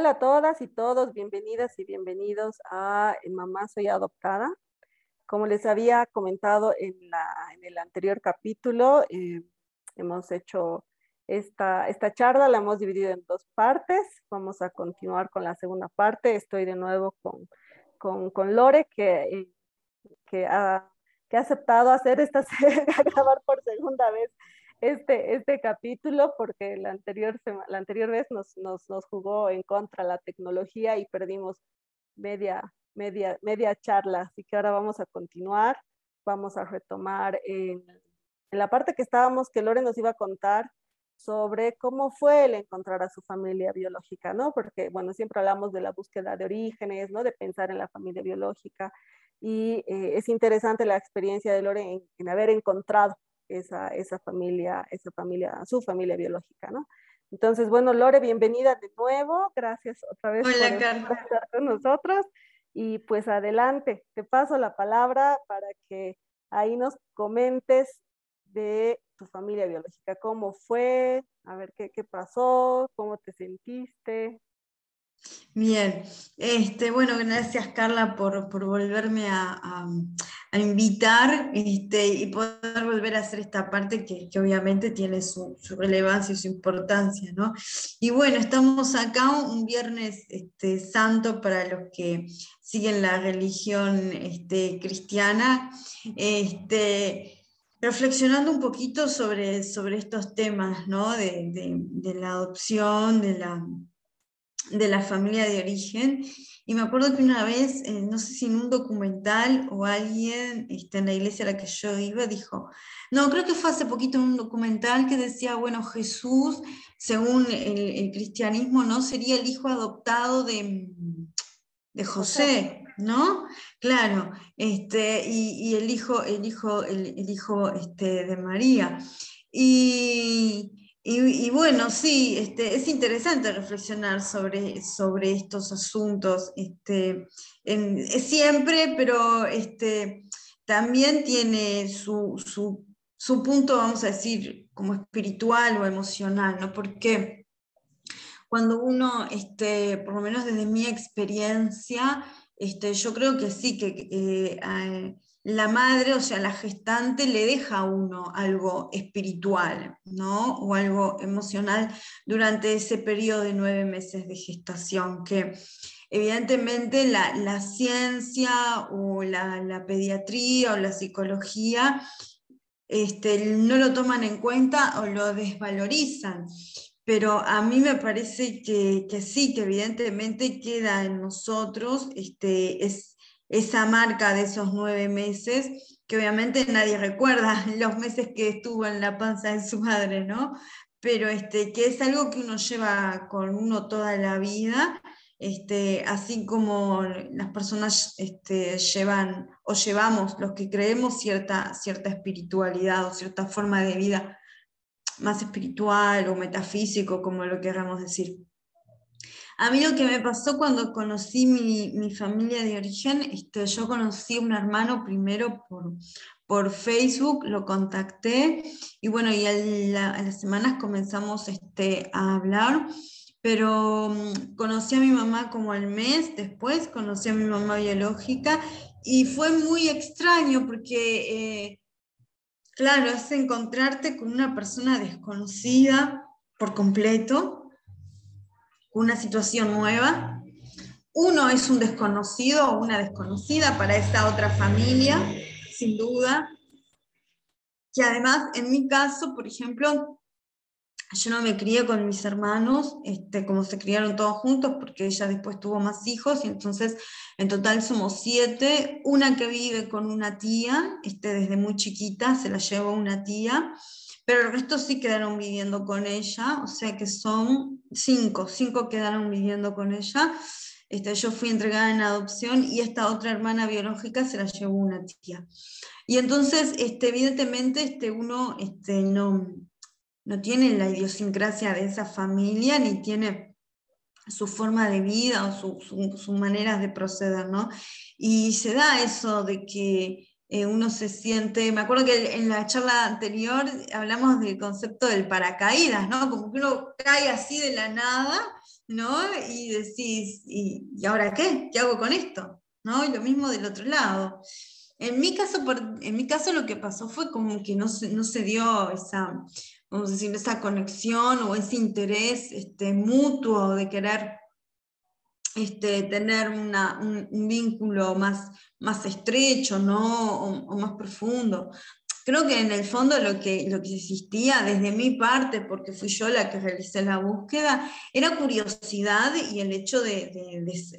Hola a todas y todos, bienvenidas y bienvenidos a Mamá Soy Adoptada. Como les había comentado en, el anterior capítulo, eh, hemos hecho esta, esta charla, la hemos dividido en dos partes. Vamos a continuar con la segunda parte. Estoy de nuevo con, con, con Lore, que, eh, que, ha, que, ha, aceptado hacer esta, grabar por segunda vez este, este capítulo porque la anterior, la anterior vez nos, nos, nos, jugó en contra la tecnología y perdimos media, media, media charla. Así que ahora vamos a continuar, vamos a retomar en, en la parte que estábamos, que Lore nos iba a contar sobre cómo fue el encontrar a su familia biológica, ¿no? Porque, bueno, siempre hablamos de la búsqueda de orígenes, ¿no? De pensar en la familia biológica. Y eh, es interesante la experiencia de Lore en, en haber encontrado esa, esa familia, esa familia, su familia biológica, ¿no? Entonces, bueno, Lore, bienvenida de nuevo. Gracias otra vez por estar con nosotros. Y pues adelante, te paso la palabra para que ahí nos comentes de tu familia biológica, cómo fue, a ver qué, qué pasó, cómo te sentiste. Bien, este, bueno, gracias Carla por, por volverme a, a, invitar este, y poder volver a hacer esta parte que, que obviamente tiene su, relevancia y su importancia, ¿no? Y bueno, estamos acá un viernes este, santo para los que siguen la religión este, cristiana, este, reflexionando un poquito sobre, sobre estos temas, ¿no? de, de la adopción, de la de la familia de origen. Y me acuerdo que una vez, eh, no sé si en un documental o alguien este, en la iglesia a la que yo iba dijo, no, creo que fue hace poquito en un documental que decía, bueno, Jesús, según el, cristianismo, ¿no? Sería el hijo adoptado de, de José, ¿no? Claro, este, y, el hijo, el hijo, el, hijo este, de María. Y, y, bueno, sí, este, es interesante reflexionar sobre, sobre estos asuntos. Este, es siempre, pero este, también tiene su, su, su, punto, vamos a decir, como espiritual o emocional, ¿no? Porque cuando uno, este, por lo menos desde mi experiencia, este, yo creo que sí, que eh, la madre, o sea, la gestante, le deja a uno algo espiritual, ¿no? O algo emocional durante ese periodo de nueve meses de gestación, que evidentemente la, ciencia o la, pediatría o la psicología este, no lo toman en cuenta o lo desvalorizan. Pero a mí me parece que, sí, que evidentemente queda en nosotros este, es, esa marca de esos nueve meses, que obviamente nadie recuerda los meses que estuvo en la panza de su madre, ¿no? Pero este, que es algo que uno lleva con uno toda la vida, este, así como las personas este, llevan o llevamos, los que creemos, cierta, cierta espiritualidad o cierta forma de vida más espiritual o metafísico, como lo queramos decir. A mí lo que me pasó cuando conocí mi, familia de origen, este, yo conocí a un hermano primero por, Facebook, lo contacté y bueno, y a, las semanas comenzamos este, a hablar, pero mm, conocí a mi mamá como al mes después, conocí a mi mamá biológica y fue muy extraño porque, eh, claro, es encontrarte con una persona desconocida por completo una situación nueva. Uno es un desconocido o una desconocida para esa otra familia, sin duda. Que además, en mi caso, por ejemplo, yo no me crié con mis hermanos, este, como se criaron todos juntos, porque ella después tuvo más hijos, y entonces en total somos siete. Una que vive con una tía, este, desde muy chiquita, se la llevó una tía pero el resto sí quedaron viviendo con ella, o sea que son cinco, cinco quedaron viviendo con ella. Este, yo fui entregada en adopción y esta otra hermana biológica se la llevó una tía. Y entonces, este, evidentemente, este, uno este, no, no tiene la idiosincrasia de esa familia, ni tiene su forma de vida o sus su, su maneras de proceder, ¿no? Y se da eso de que eh, uno se siente, me acuerdo que en la charla anterior hablamos del concepto del paracaídas, ¿no? Como que uno cae así de la nada, ¿no? Y decís, ¿y, ahora qué? ¿Qué hago con esto? ¿No? Y lo mismo del otro lado. En mi caso, en mi caso lo que pasó fue como que no se, no se dio esa, vamos a decir, esa conexión o ese interés este, mutuo de querer este, tener un, vínculo más, más estrecho ¿no? o, más profundo. Creo que en el fondo lo que, lo que existía desde mi parte, porque fui yo la que realicé la búsqueda, era curiosidad y el hecho de,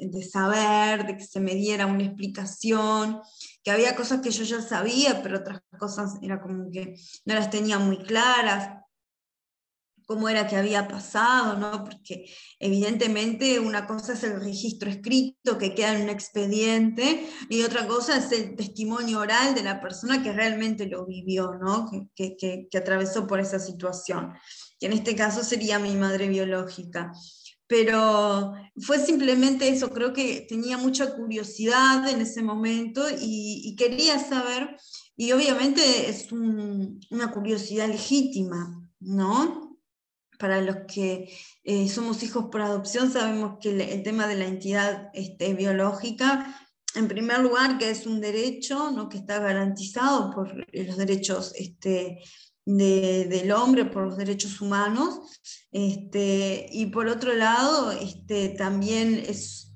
de, saber, de que se me diera una explicación, que había cosas que yo ya sabía, pero otras cosas era como que no las tenía muy claras cómo era que había pasado, ¿no? Porque evidentemente una cosa es el registro escrito que queda en un expediente y otra cosa es el testimonio oral de la persona que realmente lo vivió, ¿no? Que, que, atravesó por esa situación, que en este caso sería mi madre biológica pero fue simplemente eso, creo que tenía mucha curiosidad en ese momento y, quería saber, y obviamente es una curiosidad legítima, ¿no? Para los que eh, somos hijos por adopción, sabemos que el, tema de la entidad este, biológica, en primer lugar, que es un derecho ¿no? que está garantizado por los derechos este, del hombre, por los derechos humanos, este, y por otro lado, también es,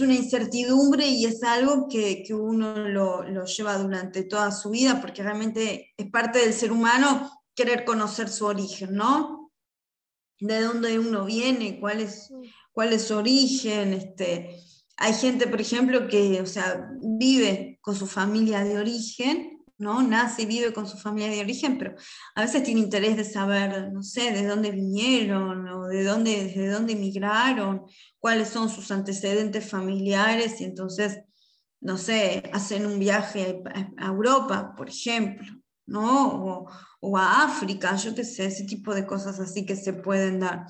una incertidumbre y es algo que, uno lo, lleva durante toda su vida, porque realmente es parte del ser humano querer conocer su origen, ¿no? De dónde uno viene, cuál es, cuál es su origen. Este, hay gente, por ejemplo, que o sea, vive con su familia de origen, ¿no? Nace y vive con su familia de origen, pero a veces tiene interés de saber, no sé, de dónde vinieron o de dónde, desde dónde emigraron, cuáles son sus antecedentes familiares y entonces, no sé, hacen un viaje a Europa, por ejemplo, ¿no? O, a África, yo qué sé, ese tipo de cosas así que se pueden dar.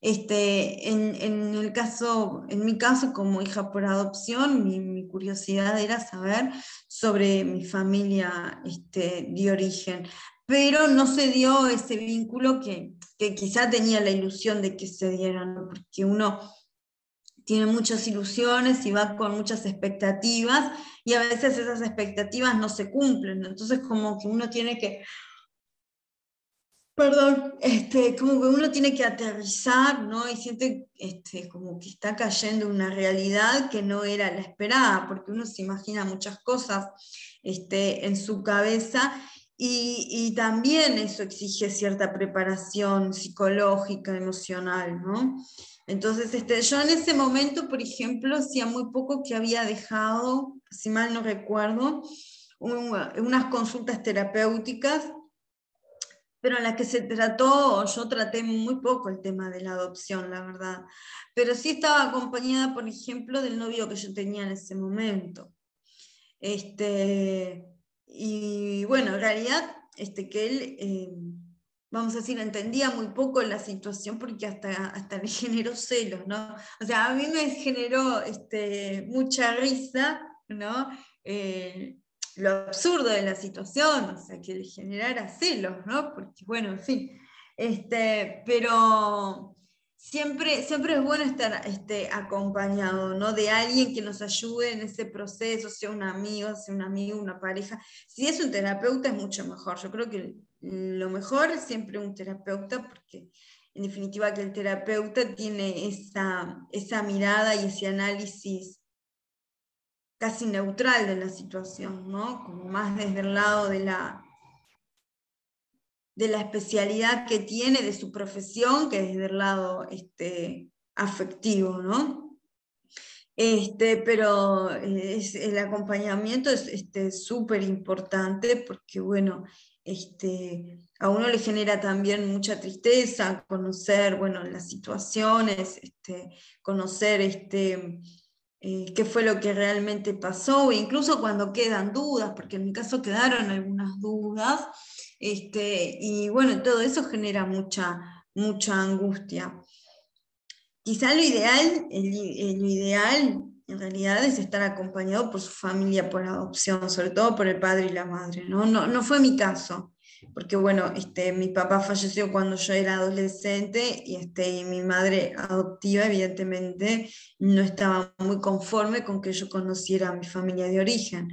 Este, en, el caso, en mi caso, como hija por adopción, mi, curiosidad era saber sobre mi familia este, de origen, pero no se dio ese vínculo que, que quizá tenía la ilusión de que se diera, porque uno tiene muchas ilusiones y va con muchas expectativas y a veces esas expectativas no se cumplen. Entonces como que uno tiene que, perdón, este, como que uno tiene que aterrizar, ¿no? Y siente este, como que está cayendo una realidad que no era la esperada, porque uno se imagina muchas cosas este, en su cabeza y, y, también eso exige cierta preparación psicológica, emocional, ¿no? Entonces, este, yo en ese momento, por ejemplo, hacía muy poco que había dejado, si mal no recuerdo, unas consultas terapéuticas, pero en las que se trató, yo traté muy poco el tema de la adopción, la verdad. Pero sí estaba acompañada, por ejemplo, del novio que yo tenía en ese momento. Este, y bueno, en realidad, este, que él... Eh, vamos a decir, entendía muy poco la situación porque hasta, hasta me generó celos, ¿no? O sea, a mí me generó este, mucha risa, ¿no? Eh, lo absurdo de la situación, o sea, que le generara celos, ¿no? Porque, bueno, en fin, este, pero siempre, siempre es bueno estar este, acompañado, ¿no? De alguien que nos ayude en ese proceso, sea un amigo, sea un amigo, una pareja. Si es un terapeuta es mucho mejor. Yo creo que lo mejor es siempre un terapeuta, porque en definitiva que el terapeuta tiene esa, esa mirada y ese análisis casi neutral de la situación, ¿no? Como más desde el lado de la, de la especialidad que tiene de su profesión que desde el lado este, afectivo, ¿no? Este, pero el acompañamiento es súper este, importante porque, bueno, este, a uno le genera también mucha tristeza conocer, bueno, las situaciones, este, conocer este, eh, qué fue lo que realmente pasó, incluso cuando quedan dudas, porque en mi caso quedaron algunas dudas, este, y bueno, todo eso genera mucha, mucha angustia. Quizá lo ideal, lo ideal en realidad es estar acompañado por su familia por adopción, sobre todo por el padre y la madre. No, no, no fue mi caso. porque bueno, este, mi papá falleció cuando yo era adolescente y, este, y mi madre adoptiva evidentemente no estaba muy conforme con que yo conociera a mi familia de origen.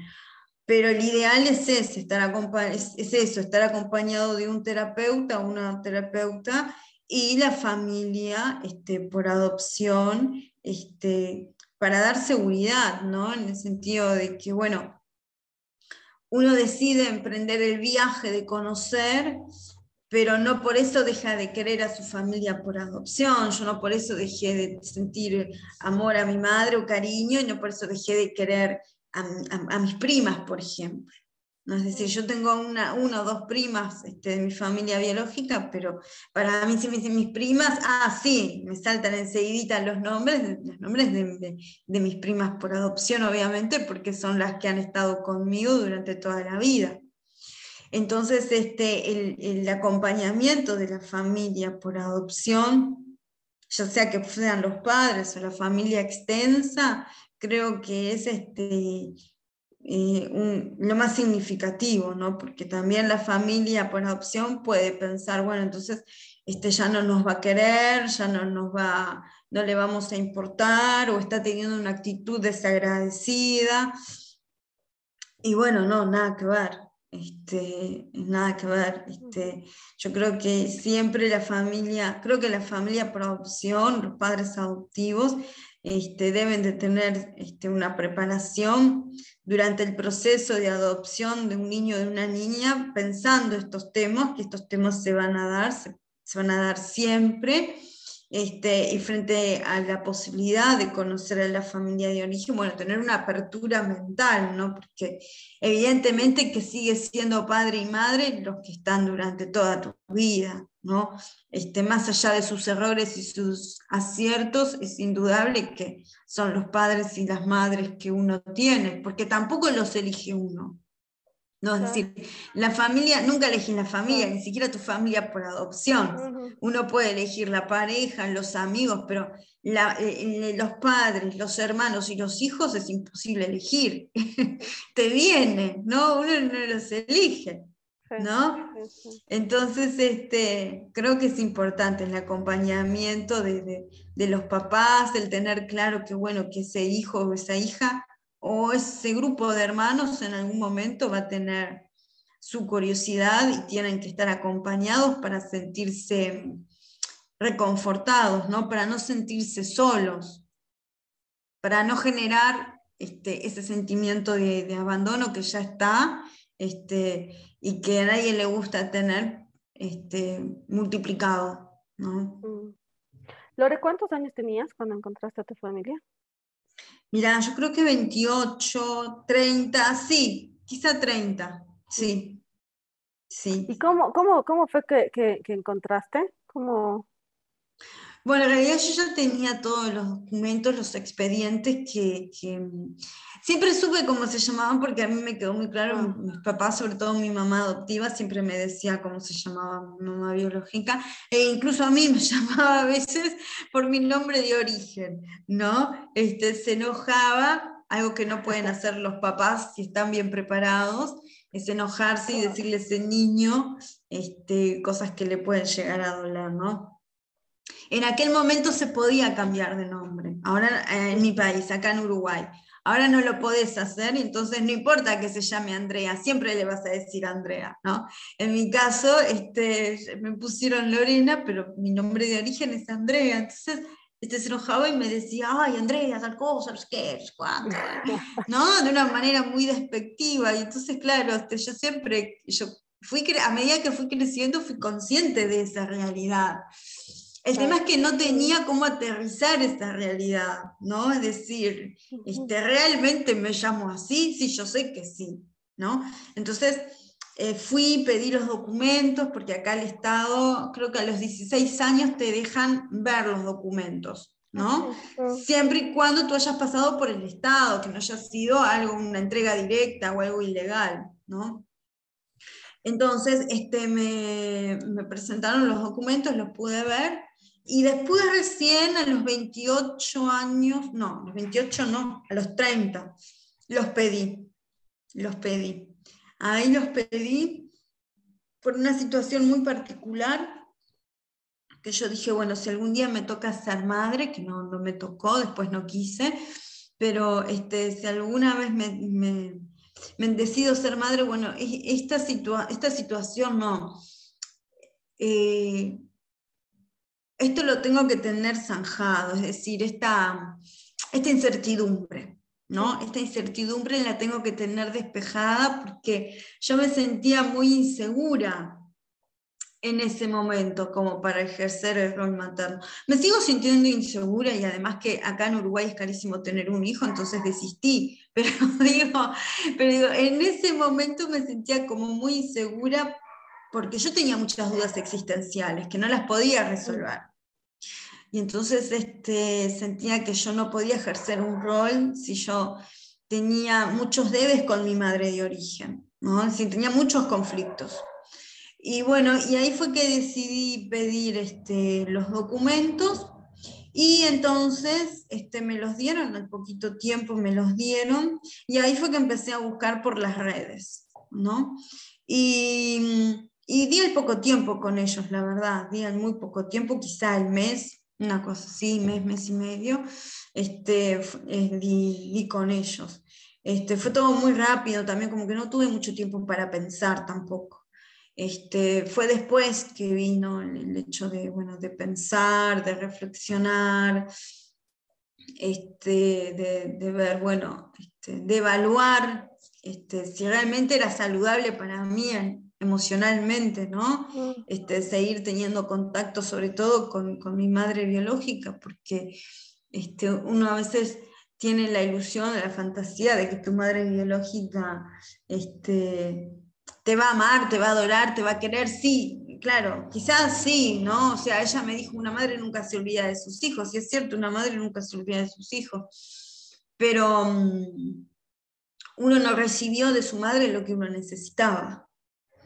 Pero el ideal es ese, estar es, es eso, estar acompañado de un terapeuta una terapeuta y la familia este, por adopción este, para dar seguridad, ¿no? En el sentido de que, bueno, uno decide emprender el viaje de conocer, pero no por eso deja de querer a su familia por adopción, yo no por eso dejé de sentir amor a mi madre o cariño, y no por eso dejé de querer a mis primas, por ejemplo. ¿No? Es decir, yo tengo una, una o dos primas este, de mi familia biológica, pero para mí si me dicen mis primas, ah, sí, me saltan enseguida los nombres, los nombres de, de, mis primas por adopción, obviamente, porque son las que han estado conmigo durante toda la vida. Entonces, este, el, el acompañamiento de la familia por adopción, ya sea que sean los padres o la familia extensa, creo que es este, lo más significativo, ¿no? Porque también la familia por adopción puede pensar, bueno, entonces este ya no nos va a querer, ya no nos va, no le vamos a importar, o está teniendo una actitud desagradecida. Y bueno, no, nada que ver. Este, nada que ver. Este, yo creo que siempre la familia, creo que la familia por adopción, los padres adoptivos, este, deben de tener este, una preparación durante el proceso de adopción de un niño o de una niña, pensando estos temas, que estos temas se van a dar, se, van a dar siempre, este, y frente a la posibilidad de conocer a la familia de origen, bueno, tener una apertura mental, ¿no? Porque evidentemente que sigue siendo padre y madre los que están durante toda tu vida, ¿no? Este, más allá de sus errores y sus aciertos, es indudable que son los padres y las madres que uno tiene, porque tampoco los elige uno. No, es decir, la familia, nunca elegís la familia, ni siquiera tu familia por adopción. Uno puede elegir la pareja, los amigos, pero la, eh, eh, los padres, los hermanos y los hijos es imposible elegir. Te viene, ¿no? Uno no los elige, ¿no? Entonces, este, creo que es importante el acompañamiento de, de, de los papás, el tener claro que, bueno, que ese hijo o esa hija o ese grupo de hermanos en algún momento va a tener su curiosidad y tienen que estar acompañados para sentirse reconfortados, ¿no? para no sentirse solos, para no generar este, ese sentimiento de, abandono que ya está este, y que a nadie le gusta tener este, multiplicado. ¿no? Mm. Lore, ¿cuántos años tenías cuando encontraste a tu familia? Mira, yo creo que 28, 30, sí, quizá 30, sí. sí. ¿Y cómo, cómo, cómo fue que, que, encontraste? ¿Cómo... Bueno, en realidad yo ya tenía todos los documentos, los expedientes que, siempre supe cómo se llamaban porque a mí me quedó muy claro, ah. mis papás, sobre todo mi mamá adoptiva, siempre me decía cómo se llamaba mi mamá biológica, e incluso a mí me llamaba a veces por mi nombre de origen, ¿no? Este, se enojaba, algo que no pueden hacer los papás si están bien preparados, es enojarse y decirle a ese niño este, cosas que le pueden llegar a doler, ¿no? En aquel momento se podía cambiar de nombre, ahora eh, en mi país, acá en Uruguay. Ahora no lo podés hacer, entonces no importa que se llame Andrea, siempre le vas a decir Andrea, ¿no? En mi caso, este, me pusieron Lorena, pero mi nombre de origen es Andrea, entonces este, se enojaba y me decía, ay, Andrea, tal cosa, qué, cuánto, ¿no? De una manera muy despectiva, y entonces, claro, este, yo siempre, yo fui, a medida que fui creciendo, fui consciente de esa realidad. El tema es que no tenía cómo aterrizar esa realidad, ¿no? Es decir, este, ¿realmente me llamo así? Sí, yo sé que sí, ¿no? Entonces, eh, fui, pedí los documentos, porque acá el Estado, creo que a los 16 años te dejan ver los documentos, ¿no? Siempre y cuando tú hayas pasado por el Estado, que no haya sido algo, una entrega directa o algo ilegal, ¿no? Entonces, este, me, me presentaron los documentos, los pude ver, y después recién a los 28 años, no, los 28 no, a los 30, los pedí, los pedí. Ahí los pedí por una situación muy particular que yo dije, bueno, si algún día me toca ser madre, que no, no me tocó, después no quise, pero este, si alguna vez me, me, me decido ser madre, bueno, esta, situa esta situación no. Eh, esto lo tengo que tener zanjado, es decir, esta, esta incertidumbre, ¿no? Esta incertidumbre la tengo que tener despejada porque yo me sentía muy insegura en ese momento como para ejercer el rol materno. Me sigo sintiendo insegura y además que acá en Uruguay es carísimo tener un hijo, entonces desistí, pero digo, pero digo, en ese momento me sentía como muy insegura porque yo tenía muchas dudas existenciales que no las podía resolver. Y entonces este, sentía que yo no podía ejercer un rol si yo tenía muchos debes con mi madre de origen, ¿no? Si tenía muchos conflictos. Y bueno, y ahí fue que decidí pedir este, los documentos y entonces este, me los dieron, al poquito tiempo me los dieron y ahí fue que empecé a buscar por las redes, ¿no? Y, y di el poco tiempo con ellos, la verdad, di el muy poco tiempo, quizá el mes, una cosa así, mes, mes y medio, este, eh, di, di, con ellos. Este, fue todo muy rápido también, como que no tuve mucho tiempo para pensar tampoco. Este, fue después que vino el hecho de, bueno, de pensar, de reflexionar, este, de, ver, bueno, este, de evaluar este, si realmente era saludable para mí emocionalmente, ¿no? Este, seguir teniendo contacto sobre todo con, con mi madre biológica, porque este, uno a veces tiene la ilusión, la fantasía de que tu madre biológica este, te va a amar, te va a adorar, te va a querer, sí, claro, quizás sí, ¿no? O sea, ella me dijo, una madre nunca se olvida de sus hijos, y es cierto, una madre nunca se olvida de sus hijos, pero mm, uno no recibió de su madre lo que uno necesitaba.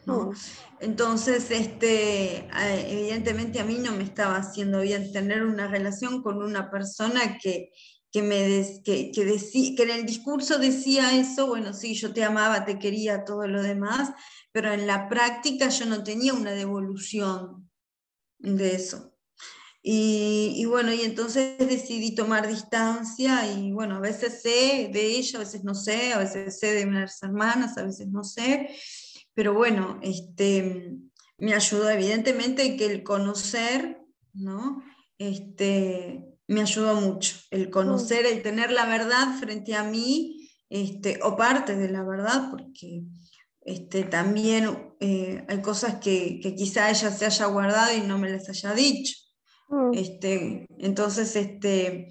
¿No? Entonces, este, evidentemente a mí no me estaba haciendo bien tener una relación con una persona que, que, me que, que, que en el discurso decía eso, bueno, sí, yo te amaba, te quería, todo lo demás, pero en la práctica yo no tenía una devolución de eso. Y, y, bueno, y entonces decidí tomar distancia y bueno, a veces sé de ella, a veces no sé, a veces sé de unas hermanas, a veces no sé, pero bueno, este, me ayudó evidentemente que el conocer, ¿no? Este, me ayudó mucho. El conocer, el tener la verdad frente a mí, este, o parte de la verdad, porque este, también eh, hay cosas que, que, quizá ella se haya guardado y no me las haya dicho. Mm. Este, entonces, este,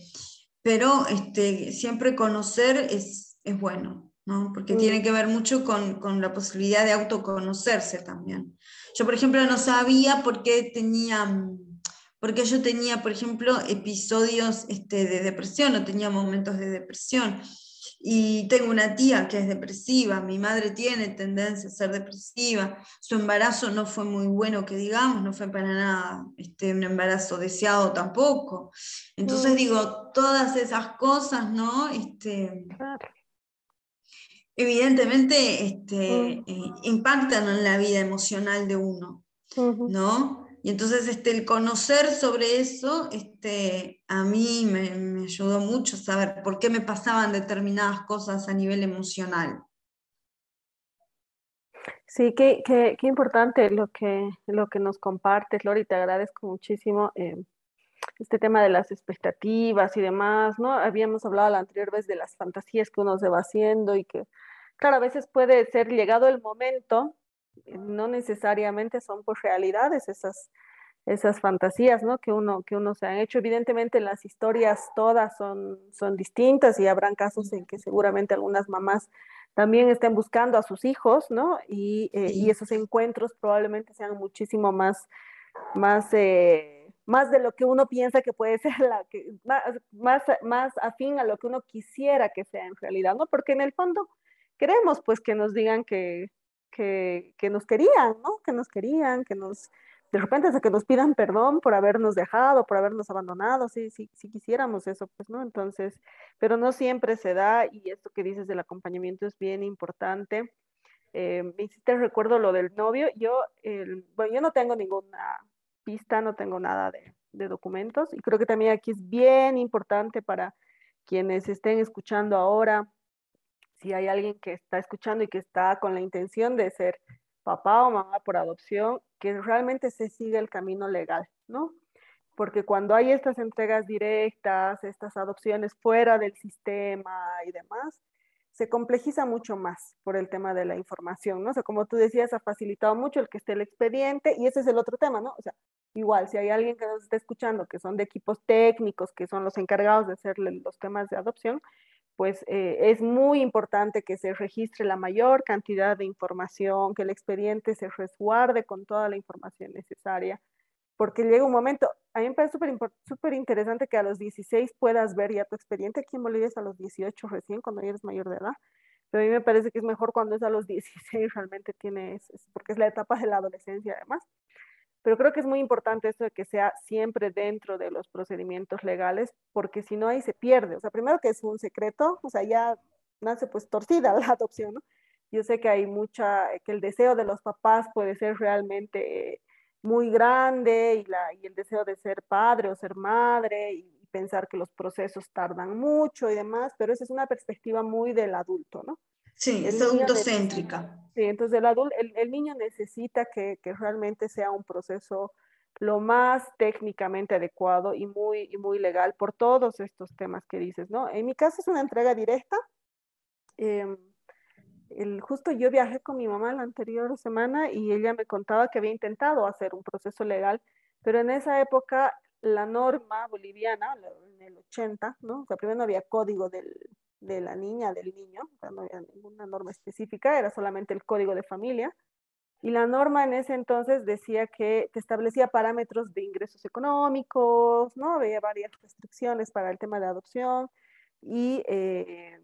pero este, siempre conocer es, es bueno, ¿no? porque mm. tiene que ver mucho con, con, la posibilidad de autoconocerse también. Yo, por ejemplo, no sabía por qué tenía porque yo tenía, por ejemplo, episodios este, de depresión o tenía momentos de depresión. Y tengo una tía que es depresiva, mi madre tiene tendencia a ser depresiva, su embarazo no fue muy bueno, que digamos, no fue para nada este, un embarazo deseado tampoco. Entonces mm. digo, todas esas cosas, ¿no? Este, evidentemente este, eh, impactan en la vida emocional de uno, ¿no? Y entonces este, el conocer sobre eso este, a mí me, me, ayudó mucho a saber por qué me pasaban determinadas cosas a nivel emocional. Sí, qué, qué, qué importante lo que, lo que nos compartes, Lori, te agradezco muchísimo eh, este tema de las expectativas y demás, ¿no? Habíamos hablado la anterior vez de las fantasías que uno se va haciendo y que, claro, a veces puede ser llegado el momento no necesariamente son pues realidades esas, esas fantasías ¿no? que, uno, que uno se ha hecho. Evidentemente las historias todas son, son distintas y habrán casos en que seguramente algunas mamás también estén buscando a sus hijos, ¿no? Y, eh, y esos encuentros probablemente sean muchísimo más, más, eh, más de lo que uno piensa que puede ser, la que, más, más, más afín a lo que uno quisiera que sea en realidad, ¿no? Porque en el fondo queremos pues que nos digan que, que, nos querían, ¿no? Que nos querían, que nos, de repente hasta que nos pidan perdón por habernos dejado, por habernos abandonado, sí, sí, sí quisiéramos eso, pues, ¿no? Entonces, pero no siempre se da y esto que dices del acompañamiento es bien importante. eh, me hiciste recuerdo lo del novio. Yo, bueno, yo no tengo ninguna pista, no tengo nada de, de documentos y creo que también aquí es bien importante para quienes estén escuchando ahora, si hay alguien que está escuchando y que está con la intención de ser papá o mamá por adopción, que realmente se siga el camino legal, ¿no? Porque cuando hay estas entregas directas, estas adopciones fuera del sistema y demás, se complejiza mucho más por el tema de la información, ¿no? O sea, como tú decías, ha facilitado mucho el que esté el expediente y ese es el otro tema, ¿no? O sea, igual, si hay alguien que nos está escuchando que son de equipos técnicos, que son los encargados de hacerle los temas de adopción, pues eh, es muy importante que se registre la mayor cantidad de información, que el expediente se resguarde con toda la información necesaria, porque llega un momento, a mí me parece súper interesante que a los 16 puedas ver ya tu expediente, aquí en Bolivia es a los 18 recién, cuando ya eres mayor de edad, pero a mí me parece que es mejor cuando es a los 16, realmente tienes, porque es la etapa de la adolescencia además, pero creo que es muy importante esto de que sea siempre dentro de los procedimientos legales, porque si no ahí se pierde. O sea, primero que es un secreto, o sea, ya nace pues torcida la adopción, ¿no? Yo sé que hay mucha, que el deseo de los papás puede ser realmente muy grande y, la, y el deseo de ser padre o ser madre y pensar que los procesos tardan mucho y demás, pero esa es una perspectiva muy del adulto, ¿no? Sí, es adultocéntrica. Sí, entonces el, adulto, el, niño necesita que, realmente sea un proceso lo más técnicamente adecuado y muy, muy legal por todos estos temas que dices, ¿no? En mi caso es una entrega directa. Em, el, justo yo viajé con mi mamá la anterior semana y ella me contaba que había intentado hacer un proceso legal, pero en esa época la norma boliviana, en el 80, ¿no? O sea, primero no había código del, de la niña, del niño, no había ninguna norma específica, era solamente el código de familia. Y la norma en ese entonces decía que establecía parámetros de ingresos económicos, ¿no? Había varias restricciones para el tema de adopción y eh,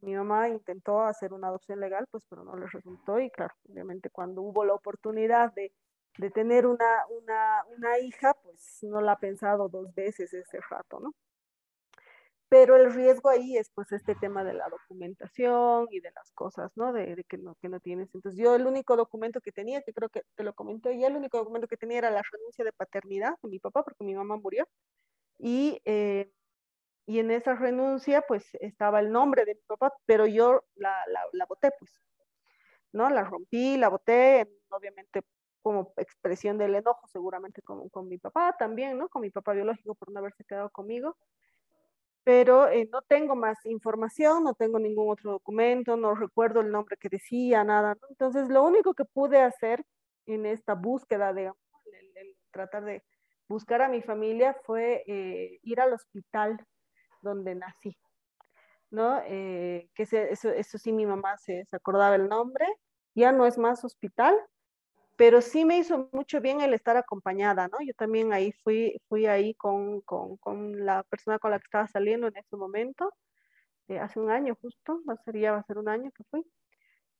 mi mamá intentó hacer una adopción legal, pues pero no le resultó y claro, obviamente cuando hubo la oportunidad de, de tener una, una, una hija, pues no la ha pensado dos veces ese rato, ¿no? Pero el riesgo ahí es pues este tema de la documentación y de las cosas, ¿no? De, que ¿no? que no tienes. Entonces yo el único documento que tenía, que creo que te lo comenté ya, el único documento que tenía era la renuncia de paternidad de mi papá, porque mi mamá murió. Y, eh, y en esa renuncia pues estaba el nombre de mi papá, pero yo la, la, la boté pues, ¿no? La rompí, la boté, obviamente como expresión del enojo seguramente con, con mi papá también, ¿no? Con mi papá biológico por no haberse quedado conmigo pero eh, no tengo más información, no tengo ningún otro documento, no recuerdo el nombre que decía, nada. Entonces, lo único que pude hacer en esta búsqueda, de el, tratar de buscar a mi familia, fue eh, ir al hospital donde nací, ¿no? Eh, que eso, eso, sí, mi mamá se, se acordaba el nombre, ya no es más hospital, pero sí me hizo mucho bien el estar acompañada, ¿no? Yo también ahí fui, fui ahí con, con, con la persona con la que estaba saliendo en ese momento, eh, hace un año justo, va a ser, ya va a ser un año que fui.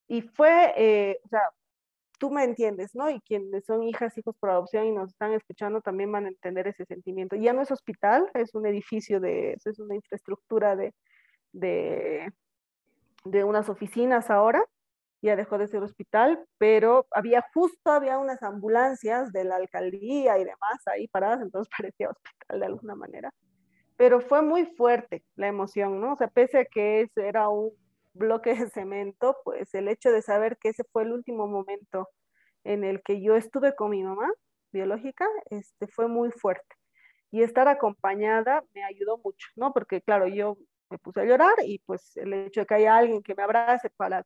Y fue, eh, o sea, tú me entiendes, ¿no? Y quienes son hijas, hijos por adopción y nos están escuchando también van a entender ese sentimiento. Ya no es hospital, es un edificio de, es una infraestructura de, de, de unas oficinas ahora, ya dejó de ser hospital, pero había justo, había unas ambulancias de la alcaldía y demás ahí paradas, entonces parecía hospital de alguna manera. Pero fue muy fuerte la emoción, ¿no? O sea, pese a que ese era un bloque de cemento, pues el hecho de saber que ese fue el último momento en el que yo estuve con mi mamá biológica, este, fue muy fuerte. Y estar acompañada me ayudó mucho, ¿no? Porque claro, yo me puse a llorar y pues el hecho de que haya alguien que me abrace para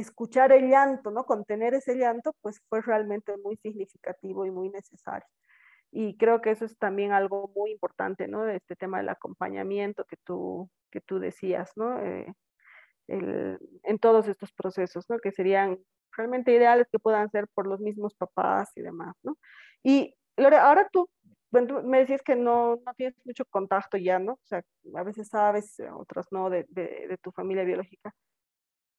escuchar el llanto, ¿no? Contener ese llanto, pues fue realmente muy significativo y muy necesario. Y creo que eso es también algo muy importante, ¿no? Este tema del acompañamiento que tú, que tú decías, ¿no? Eh, en todos estos procesos, ¿no? Que serían realmente ideales que puedan ser por los mismos papás y demás, ¿no? Y Lore, ahora tú, me decías que no, no tienes mucho contacto ya, ¿no? O sea, a veces sabes, otras no, de, de, de tu familia biológica.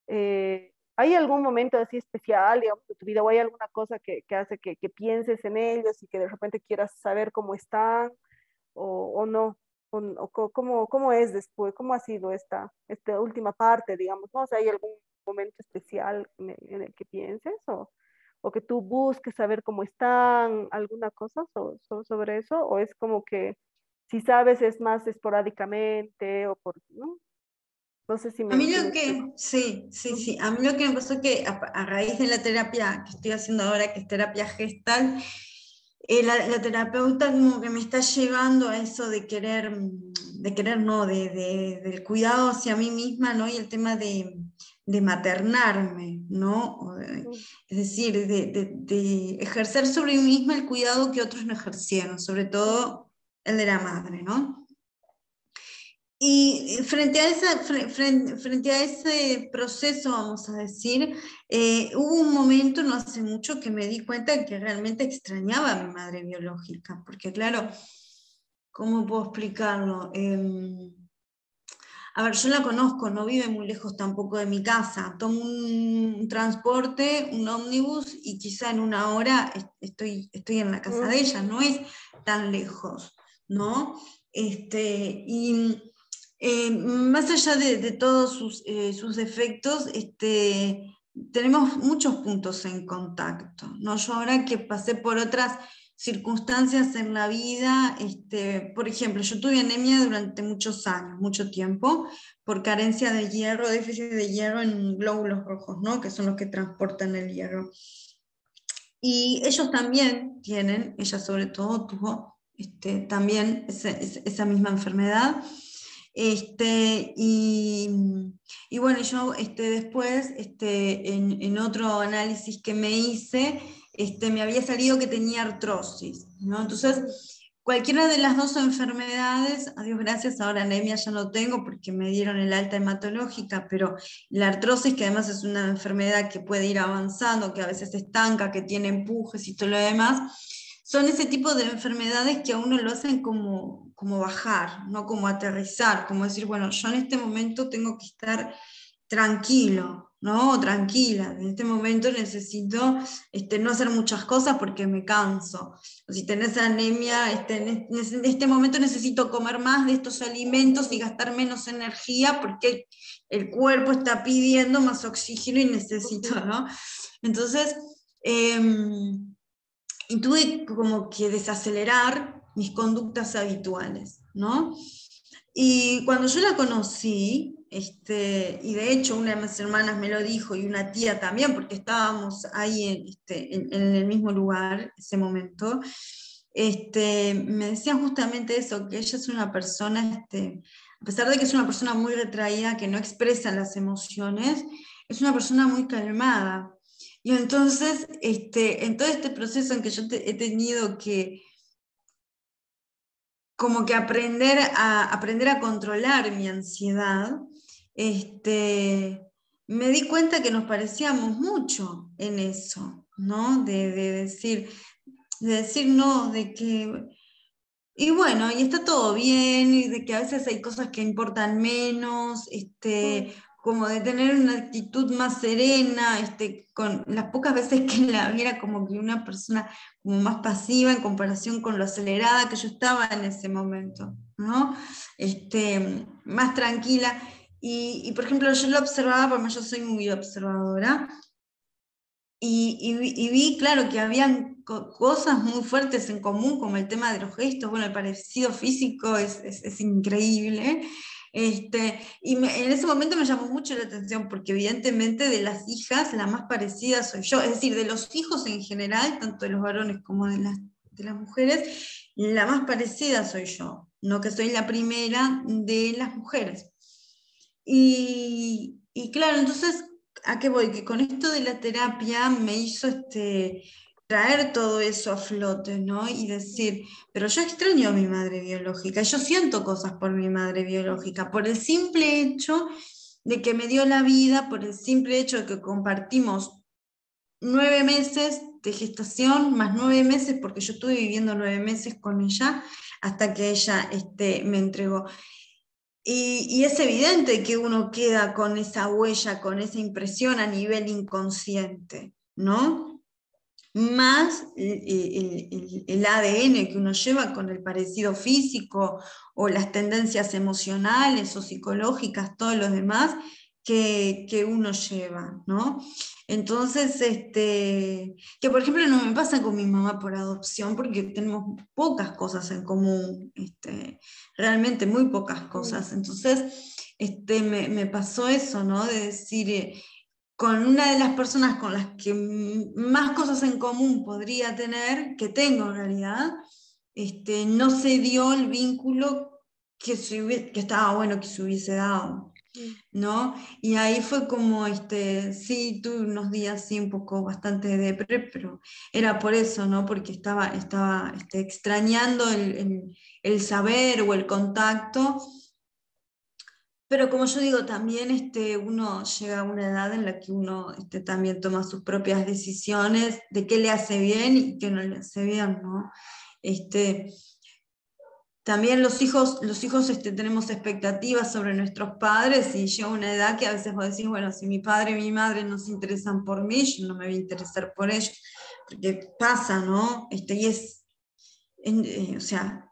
Eh, ¿Hay algún momento así especial, digamos, de tu vida o hay alguna cosa que, que hace que, que, pienses en ellos y que de repente quieras saber cómo están o, o no? O, cómo, cómo, es después? ¿Cómo ha sido esta, esta última parte, digamos? ¿no? O sea, ¿hay algún momento especial en el, que pienses o, o, que tú busques saber cómo están, alguna cosa sobre eso, o es como que si sabes es más esporádicamente o por, ¿no? No sé si me... A mí lo que, sí, sí, sí, a mí lo que me pasó es que a, raíz de la terapia que estoy haciendo ahora, que es terapia gestal, eh, la, terapeuta como que me está llevando a eso de querer, de querer, no, de, de, del cuidado hacia mí misma, ¿no? Y el tema de, de maternarme, ¿no? Es decir, de, de, ejercer sobre mí misma el cuidado que otros no ejercieron, sobre todo el de la madre, ¿no? Y frente a, esa, frente, a ese proceso, vamos a decir, eh, hubo un momento no hace mucho que me di cuenta que realmente extrañaba a mi madre biológica, porque claro, ¿cómo puedo explicarlo? Em, a ver, yo la conozco, no vive muy lejos tampoco de mi casa. Tomo un, transporte, un ómnibus y quizá en una hora estoy, estoy en la casa de ella, no es tan lejos, ¿no? Este, y eh, más allá de, todos sus, eh, sus defectos, este, tenemos muchos puntos en contacto. ¿no? Yo ahora que pasé por otras circunstancias en la vida, este, por ejemplo, yo tuve anemia durante muchos años, mucho tiempo, por carencia de hierro, déficit de hierro en glóbulos rojos, ¿no? que son los que transportan el hierro. Y ellos también tienen, ella sobre todo tuvo este, también esa misma enfermedad. Este, y, bueno, yo este, después, este, en, en, otro análisis que me hice, este, me había salido que tenía artrosis. ¿no? Entonces, cualquiera de las dos enfermedades, a Dios gracias, ahora anemia ya no tengo porque me dieron el alta hematológica, pero la artrosis, que además es una enfermedad que puede ir avanzando, que a veces estanca, que tiene empujes y todo lo demás, son ese tipo de enfermedades que a uno lo hacen como, como bajar, no como aterrizar, como decir, bueno, yo en este momento tengo que estar tranquilo, ¿no? Tranquila, en este momento necesito este, no hacer muchas cosas porque me canso. O si tenés anemia, este, en este momento necesito comer más de estos alimentos y gastar menos energía porque el cuerpo está pidiendo más oxígeno y necesito, ¿no? Entonces, em, tuve como que desacelerar mis conductas habituales, ¿no? Y cuando yo la conocí, este, y de hecho una de mis hermanas me lo dijo y una tía también, porque estábamos ahí en, este, en, el mismo lugar ese momento, este, me decían justamente eso, que ella es una persona, este, a pesar de que es una persona muy retraída, que no expresa las emociones, es una persona muy calmada. Y entonces, este, en todo este proceso en que yo he tenido que como que aprender a, aprender a controlar mi ansiedad, este, me di cuenta que nos parecíamos mucho en eso, ¿no? De, decir, de decir no, de que, y bueno, y está todo bien, y de que a veces hay cosas que importan menos, este, como de tener una actitud más serena, este, con las pocas veces que la viera como que una persona como más pasiva en comparación con lo acelerada que yo estaba en ese momento, ¿no? Este, más tranquila. Y, por ejemplo, yo lo observaba, porque yo soy muy observadora, y, vi, claro, que habían cosas muy fuertes en común, como el tema de los gestos, bueno, el parecido físico es, es, es increíble, este, y en ese momento me llamó mucho la atención porque evidentemente de las hijas la más parecida soy yo, es decir, de los hijos en general, tanto de los varones como de las, de las mujeres, la más parecida soy yo, no que soy la primera de las mujeres. Y, y claro, entonces, ¿a qué voy? Que con esto de la terapia me hizo este, traer todo eso a flote, ¿no? Y decir, pero yo extraño a mi madre biológica, yo siento cosas por mi madre biológica, por el simple hecho de que me dio la vida, por el simple hecho de que compartimos nueve meses de gestación, más nueve meses, porque yo estuve viviendo nueve meses con ella hasta que ella este, me entregó. Y, y, es evidente que uno queda con esa huella, con esa impresión a nivel inconsciente, ¿no? Más el, ADN que uno lleva con el parecido físico o las tendencias emocionales o psicológicas, todos los demás, que, que uno lleva, ¿no? Entonces, este, que por ejemplo no me pasa con mi mamá por adopción porque tenemos pocas cosas en común, este, realmente muy pocas cosas. Entonces, este, me, me pasó eso, ¿no? De decir, eh, con una de las personas con las que más cosas en común podría tener, que tengo en realidad, este, no se dio el vínculo que, que estaba bueno que se hubiese dado. ¿no? Y ahí fue como, este, sí, tuve unos días sí un poco bastante depre, pero era por eso, ¿no? Porque estaba, estaba este, extrañando el, el, saber o el contacto. Pero como yo digo, también este, uno llega a una edad en la que uno este, también toma sus propias decisiones de qué le hace bien y qué no le hace bien, ¿no? Este, también los hijos, los hijos este, tenemos expectativas sobre nuestros padres y llega una edad que a veces vos decís, bueno, si mi padre y mi madre no se interesan por mí, yo no me voy a interesar por ellos, porque pasa, ¿no? Este, y es, eh, o sea,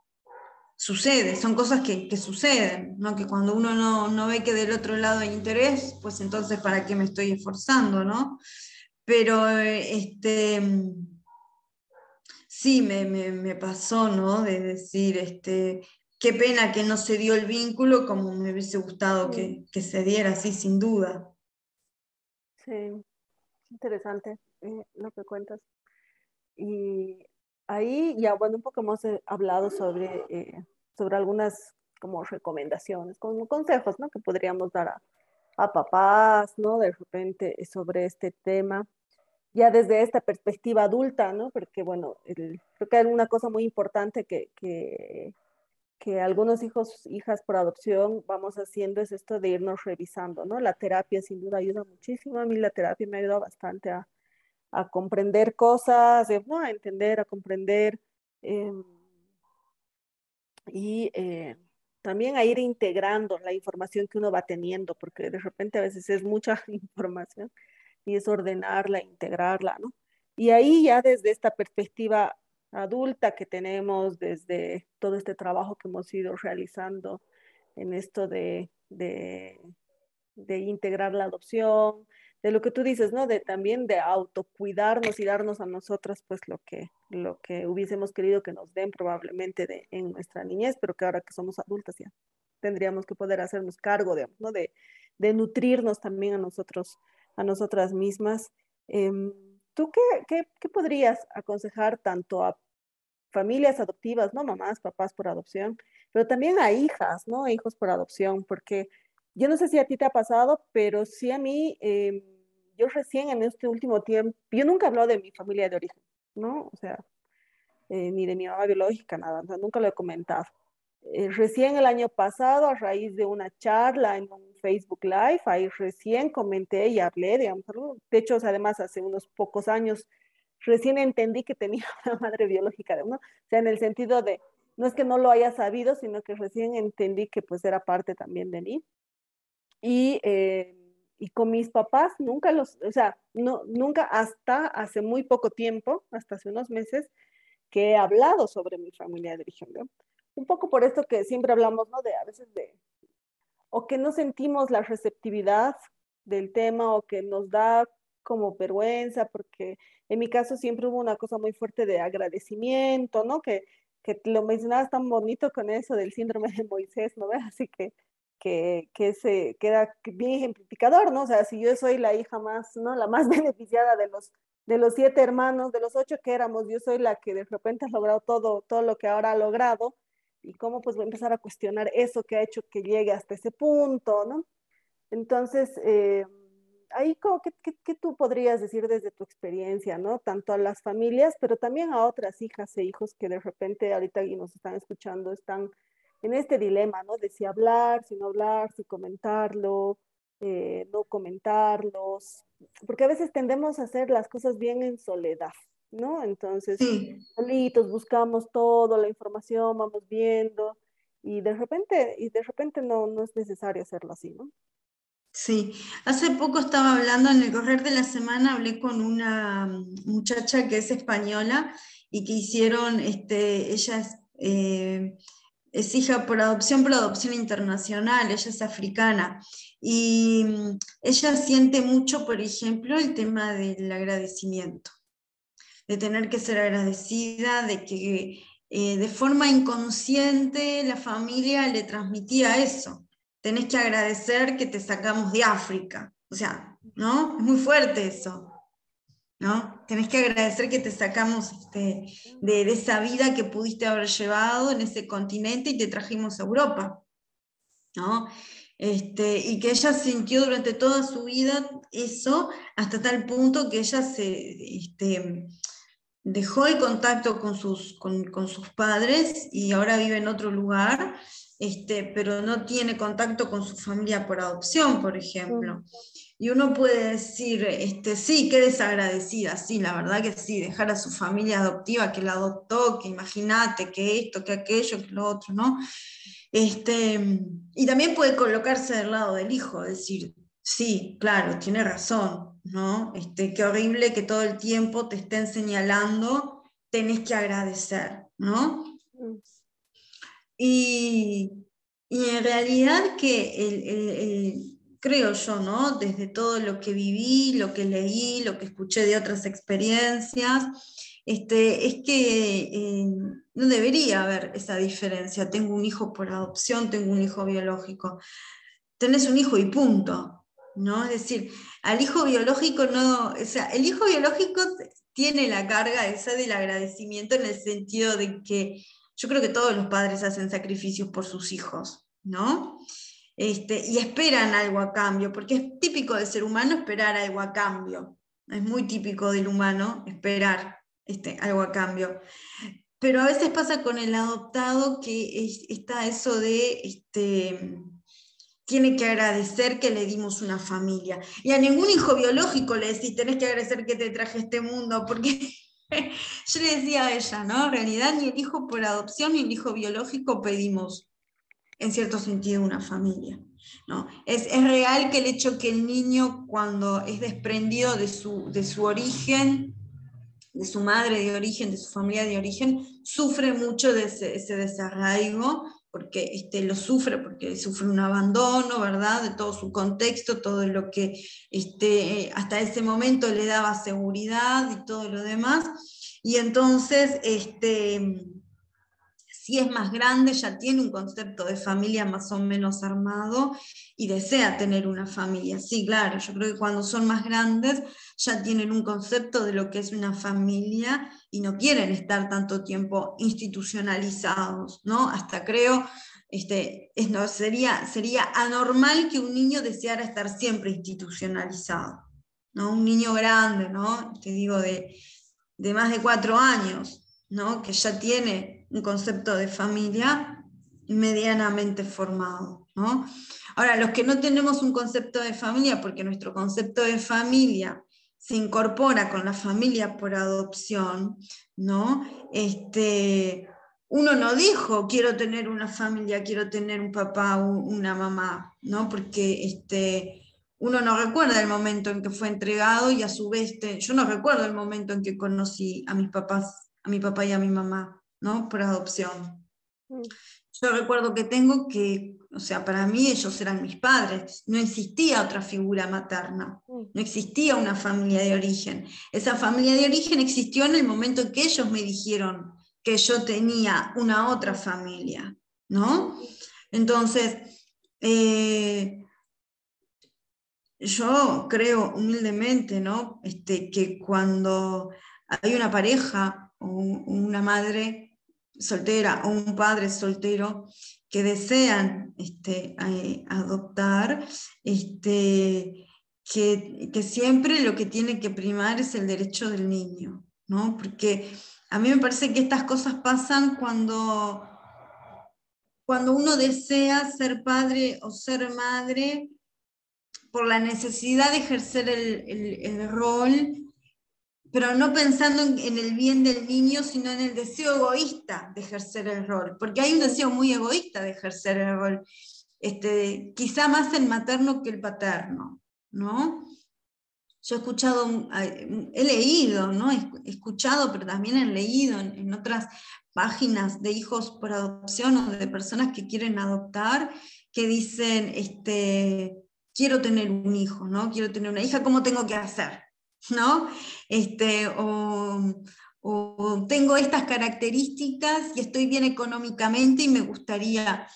sucede, son cosas que, que, suceden, ¿no? Que cuando uno no, no ve que del otro lado hay interés, pues entonces, ¿para qué me estoy esforzando, no? Pero, este sí me, pasó, ¿no? De decir, este, qué pena que no se dio el vínculo como me hubiese gustado que, se diera, sí, sin duda. Sí, interesante eh, lo que cuentas. Y ahí ya, bueno, un poco hemos hablado sobre, eh, sobre algunas como recomendaciones, como consejos, ¿no? Que podríamos dar a, a papás, ¿no? De repente sobre este tema ya desde esta perspectiva adulta, ¿no? Porque, bueno, creo que hay una cosa muy importante que, que, que, algunos hijos, hijas por adopción vamos haciendo es esto de irnos revisando, ¿no? La terapia sin duda ayuda muchísimo. A mí la terapia me ha ayudado bastante a, a comprender cosas, ¿no? A entender, a comprender. Em, y eh, también a ir integrando la información que uno va teniendo, porque de repente a veces es mucha información y es ordenarla, integrarla, ¿no? Y ahí ya desde esta perspectiva adulta que tenemos, desde todo este trabajo que hemos ido realizando en esto de, de, integrar la adopción, de lo que tú dices, ¿no? De también de autocuidarnos y darnos a nosotras, pues lo que, lo que hubiésemos querido que nos den probablemente de, en nuestra niñez, pero que ahora que somos adultas ya tendríamos que poder hacernos cargo, de, ¿no? De, de nutrirnos también a nosotros a nosotras mismas. Em, ¿Tú qué, qué, podrías aconsejar tanto a familias adoptivas, ¿no? Mamás, papás por adopción, pero también a hijas, ¿no? Hijos por adopción, porque yo no sé si a ti te ha pasado, pero sí a mí, em, yo recién en este último tiempo, yo nunca he hablado de mi familia de origen, ¿no? O sea, eh, ni de mi mamá biológica, nada, nunca lo he comentado. Eh, recién el año pasado, a raíz de una charla en un Facebook Live, ahí recién comenté y hablé, digamos, de hecho, además hace unos pocos años, recién entendí que tenía una madre biológica, ¿no? O sea, en el sentido de, no es que no lo haya sabido, sino que recién entendí que pues era parte también de mí. Y, eh, y con mis papás nunca los, o sea, no, nunca hasta hace muy poco tiempo, hasta hace unos meses, que he hablado sobre mi familia de origen, ¿no? Un poco por esto que siempre hablamos, ¿no? De a veces de, o que no sentimos la receptividad del tema o que nos da como vergüenza, porque en mi caso siempre hubo una cosa muy fuerte de agradecimiento, ¿no? Que, que lo mencionabas tan bonito con eso del síndrome de Moisés, ¿no? Así que, que, que se queda bien ejemplificador, ¿no? O sea, si yo soy la hija más, ¿no? La más beneficiada de los, de los siete hermanos, de los ocho que éramos, yo soy la que de repente ha logrado todo, todo lo que ahora ha logrado, y cómo pues voy a empezar a cuestionar eso que ha hecho que llegue hasta ese punto, ¿no? Entonces, eh, ahí, ¿qué, qué, tú podrías decir desde tu experiencia, ¿no? Tanto a las familias, pero también a otras hijas e hijos que de repente ahorita y nos están escuchando, están en este dilema, ¿no? De si hablar, si no hablar, si comentarlo, eh, no comentarlos, porque a veces tendemos a hacer las cosas bien en soledad, ¿no? Entonces, solitos buscamos toda la información, vamos viendo y de repente, y de repente no, no es necesario hacerlo así, ¿no? Sí, hace poco estaba hablando en el correr de la semana, hablé con una muchacha que es española y que hicieron, este, ella es, eh, es hija por adopción, por adopción internacional, ella es africana, Y mm, ella siente mucho, por ejemplo, el tema del agradecimiento, de tener que ser agradecida, de que eh, de forma inconsciente la familia le transmitía eso. Tenés que agradecer que te sacamos de África. O sea, ¿no? Es muy fuerte eso. ¿No? Tenés que agradecer que te sacamos este, de, esa vida que pudiste haber llevado en ese continente y te trajimos a Europa, ¿no? Este, y que ella sintió durante toda su vida eso, hasta tal punto que ella se este, dejó el contacto con sus, con, sus padres y ahora vive en otro lugar, este, pero no tiene contacto con su familia por adopción, por ejemplo. Y uno puede decir, este, sí, qué desagradecida, sí, la verdad que sí, dejar a su familia adoptiva que la adoptó, que imagínate, que esto, que aquello, que lo otro, ¿no? Este, y también puede colocarse del lado del hijo, decir, sí, claro, tiene razón, ¿no? Este, qué horrible que todo el tiempo te estén señalando, tenés que agradecer, ¿no? Y, en realidad que creo yo, ¿no? Desde todo lo que viví, lo que leí, lo que escuché de otras experiencias, este, es que eh, no debería haber esa diferencia. Tengo un hijo por adopción, tengo un hijo biológico. Tenés un hijo y punto. ¿no? Es decir, al hijo biológico no, o sea, el hijo biológico tiene la carga esa del agradecimiento en el sentido de que yo creo que todos los padres hacen sacrificios por sus hijos, ¿no? Este, y esperan algo a cambio, porque es típico del ser humano esperar algo a cambio. Es muy típico del humano esperar este, algo a cambio. Pero a veces pasa con el adoptado que está eso de, este, tiene que agradecer que le dimos una familia. Y a ningún hijo biológico le decís, tenés que agradecer que te traje este mundo, porque yo le decía a ella, ¿no? En realidad ni el hijo por adopción ni el hijo biológico pedimos, en cierto sentido, una familia. ¿no? Es, es real que el hecho que el niño cuando es desprendido de su, de su origen, de su madre de origen, de su familia de origen, sufre mucho de ese, desarraigo, porque este, lo sufre, porque sufre un abandono, ¿verdad? De todo su contexto, todo lo que este, hasta ese momento le daba seguridad y todo lo demás. Y entonces, este, si es más grande, ya tiene un concepto de familia más o menos armado y desea tener una familia. Sí, claro, yo creo que cuando son más grandes ya tienen un concepto de lo que es una familia y no quieren estar tanto tiempo institucionalizados, ¿no? Hasta creo, este, es, no, sería, sería anormal que un niño deseara estar siempre institucionalizado, ¿no? Un niño grande, ¿no? Te digo, de, de más de cuatro años, ¿no? Que ya tiene un concepto de familia medianamente formado. ¿no? Ahora, los que no tenemos un concepto de familia, porque nuestro concepto de familia se incorpora con la familia por adopción, ¿no? Este, uno no dijo quiero tener una familia, quiero tener un papá una mamá, ¿no? Porque este, uno no recuerda el momento en que fue entregado y a su vez, este, yo no recuerdo el momento en que conocí a mis papás, a mi papá y a mi mamá. ¿No? Por adopción. Mm. Yo recuerdo que tengo que, o sea, para mí ellos eran mis padres, no existía otra figura materna, mm. no existía una familia de origen. Esa familia de origen existió en el momento en que ellos me dijeron que yo tenía una otra familia, ¿no? Entonces, eh, yo creo humildemente, ¿no? Este, que cuando hay una pareja o una madre soltera o un padre soltero que desean este, eh, adoptar, este, que, siempre lo que tiene que primar es el derecho del niño, ¿no? Porque a mí me parece que estas cosas pasan cuando, cuando uno desea ser padre o ser madre por la necesidad de ejercer el rol pero no pensando en, el bien del niño, sino en el deseo egoísta de ejercer el rol, porque hay un deseo muy egoísta de ejercer el rol, este, quizá más el materno que el paterno, ¿no? Yo he escuchado, he leído, ¿no? He escuchado, pero también he leído en, en otras páginas de hijos por adopción o de personas que quieren adoptar, que dicen, este, quiero tener un hijo, ¿no? Quiero tener una hija, ¿cómo tengo que hacer? ¿No? Este, o, tengo estas características y estoy bien económicamente y me gustaría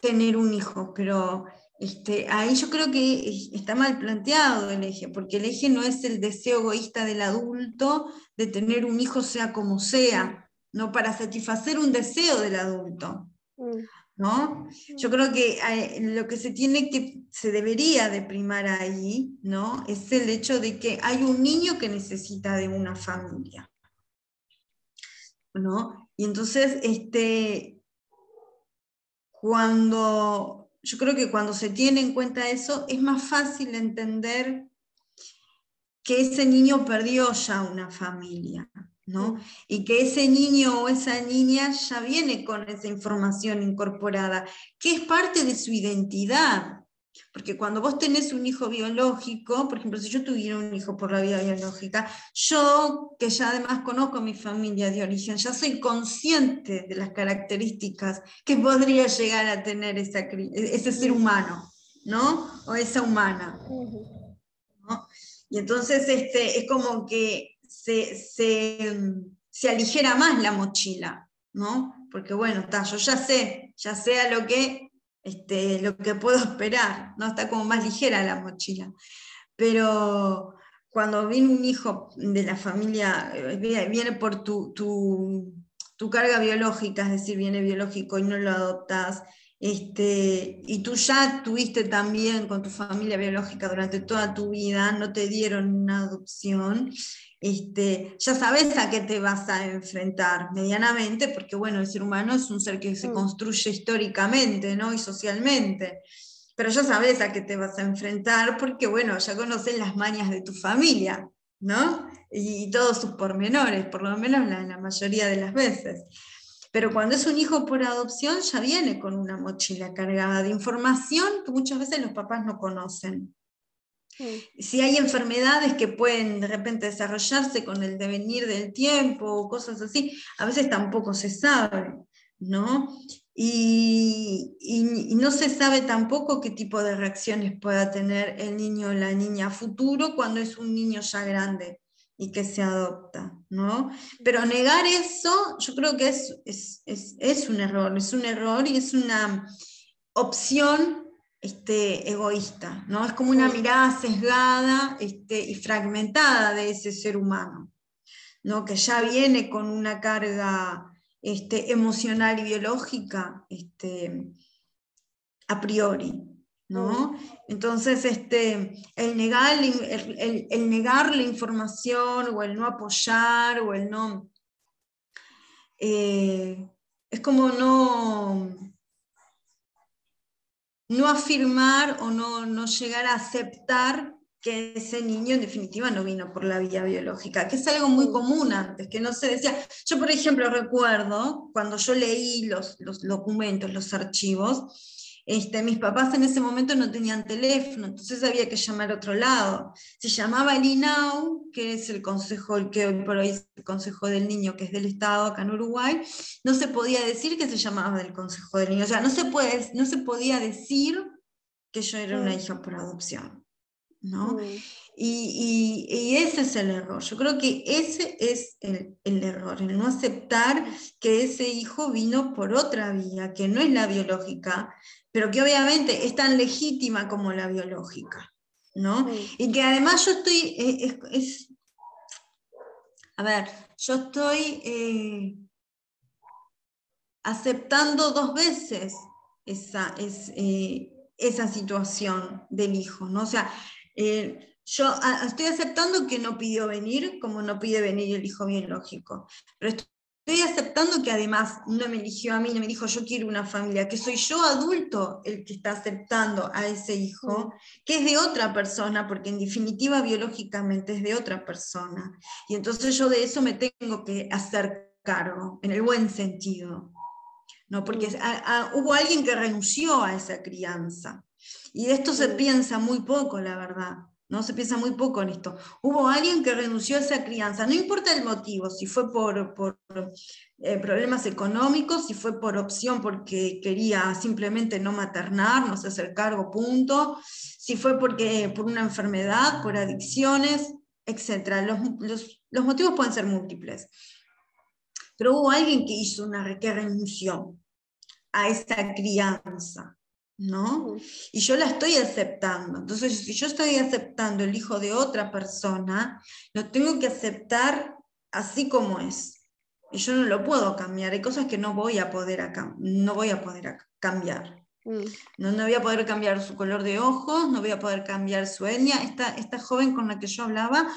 tener un hijo, pero este, ahí yo creo que está mal planteado el eje, porque el eje no es el deseo egoísta del adulto de tener un hijo sea como sea, no para satisfacer un deseo del adulto. Mm. ¿No? Yo creo que eh, lo que se tiene que, se debería de primar ahí, ¿no? Es el hecho de que hay un niño que necesita de una familia. ¿No? Y entonces, este, cuando yo creo que cuando se tiene en cuenta eso, es más fácil entender que ese niño perdió ya una familia, ¿no? Y que ese niño o esa niña ya viene con esa información incorporada, que es parte de su identidad, porque cuando vos tenés un hijo biológico, por ejemplo, si yo tuviera un hijo por la vía biológica, yo, que ya además conozco mi familia de origen, ya soy consciente de las características que podría llegar a tener ese ser humano, ¿no? O esa humana. Y entonces este, es como que se, se, aligera más la mochila, ¿no? Porque bueno, yo ya sé, ya sé lo que este, lo que puedo esperar, ¿no? Está como más ligera la mochila. Pero cuando viene un hijo de la familia, eh, viene por tu, tu, carga biológica, es decir, viene biológico y no lo adoptas, este, y tú ya tuviste también con tu familia biológica durante toda tu vida, no te dieron una adopción, este, ya sabes a qué te vas a enfrentar medianamente, porque bueno, el ser humano es un ser que se mm. construye históricamente ¿no? y socialmente, pero ya sabes a qué te vas a enfrentar porque bueno, ya conoces las mañas de tu familia, ¿no? Y, todos sus pormenores, por lo menos la, la mayoría de las veces. Pero cuando es un hijo por adopción ya viene con una mochila cargada de información que muchas veces los papás no conocen. Si hay enfermedades que pueden de repente desarrollarse con el devenir del tiempo o cosas así, a veces tampoco se sabe, ¿no? Y, no se sabe tampoco qué tipo de reacciones pueda tener el niño o la niña futuro cuando es un niño ya grande y que se adopta, ¿no? Pero negar eso, yo creo que es, es un error, es un error y es una opción este, egoísta, ¿no? Es como una mirada sesgada este, y fragmentada de ese ser humano, ¿no? Que ya viene con una carga este, emocional y biológica este, a priori, ¿no? Entonces, este, el, negar, el, negar la información o el no apoyar o el no... Eh, es como no no afirmar o no, no llegar a aceptar que ese niño en definitiva no vino por la vía biológica, que es algo muy común antes, que no se decía. Yo, por ejemplo, recuerdo cuando yo leí los, los documentos, los archivos, este, mis papás en ese momento no tenían teléfono, entonces había que llamar a otro lado. Se llamaba el INAU, que es el consejo, el que hoy por hoy es el Consejo del Niño, que es del Estado acá en Uruguay, no se podía decir que se llamaba del Consejo del Niño, o sea, no se, puede, no se podía decir que yo era una mm. hija por adopción. ¿no? Mm. Y, y, ese es el error. Yo creo que ese es el, el, error, el no aceptar que ese hijo vino por otra vía, que no es la biológica, pero que obviamente es tan legítima como la biológica, ¿no? Y que además yo estoy, eh, es, a ver, yo estoy eh, aceptando dos veces esa, es, eh, esa situación del hijo, ¿no? O sea, yo estoy aceptando que no pidió venir como no pide venir el hijo biológico, pero estoy aceptando que además no me eligió a mí, no me dijo yo quiero una familia, que soy yo adulto el que está aceptando a ese hijo, que es de otra persona, porque en definitiva biológicamente es de otra persona. Y entonces yo de eso me tengo que hacer cargo, en el buen sentido. ¿no? Porque hubo alguien que renunció a esa crianza. Y de esto se piensa muy poco, la verdad. ¿No? Se piensa muy poco en esto. Hubo alguien que renunció a esa crianza, no importa el motivo, si fue por, eh, problemas económicos, si fue por opción porque quería simplemente no maternar, no hacer cargo, punto, si fue porque, por una enfermedad, por adicciones, etc. Los, motivos pueden ser múltiples. Pero hubo alguien que hizo una que renunció a esa crianza, ¿no? Y yo la estoy aceptando. Entonces, si yo estoy aceptando el hijo de otra persona, lo tengo que aceptar así como es. Y yo no lo puedo cambiar. Hay cosas que no voy a poder, no voy a poder cambiar. Mm. No, no, voy a poder cambiar su color de ojos, no voy a poder cambiar su etnia. Esta, esta joven con la que yo hablaba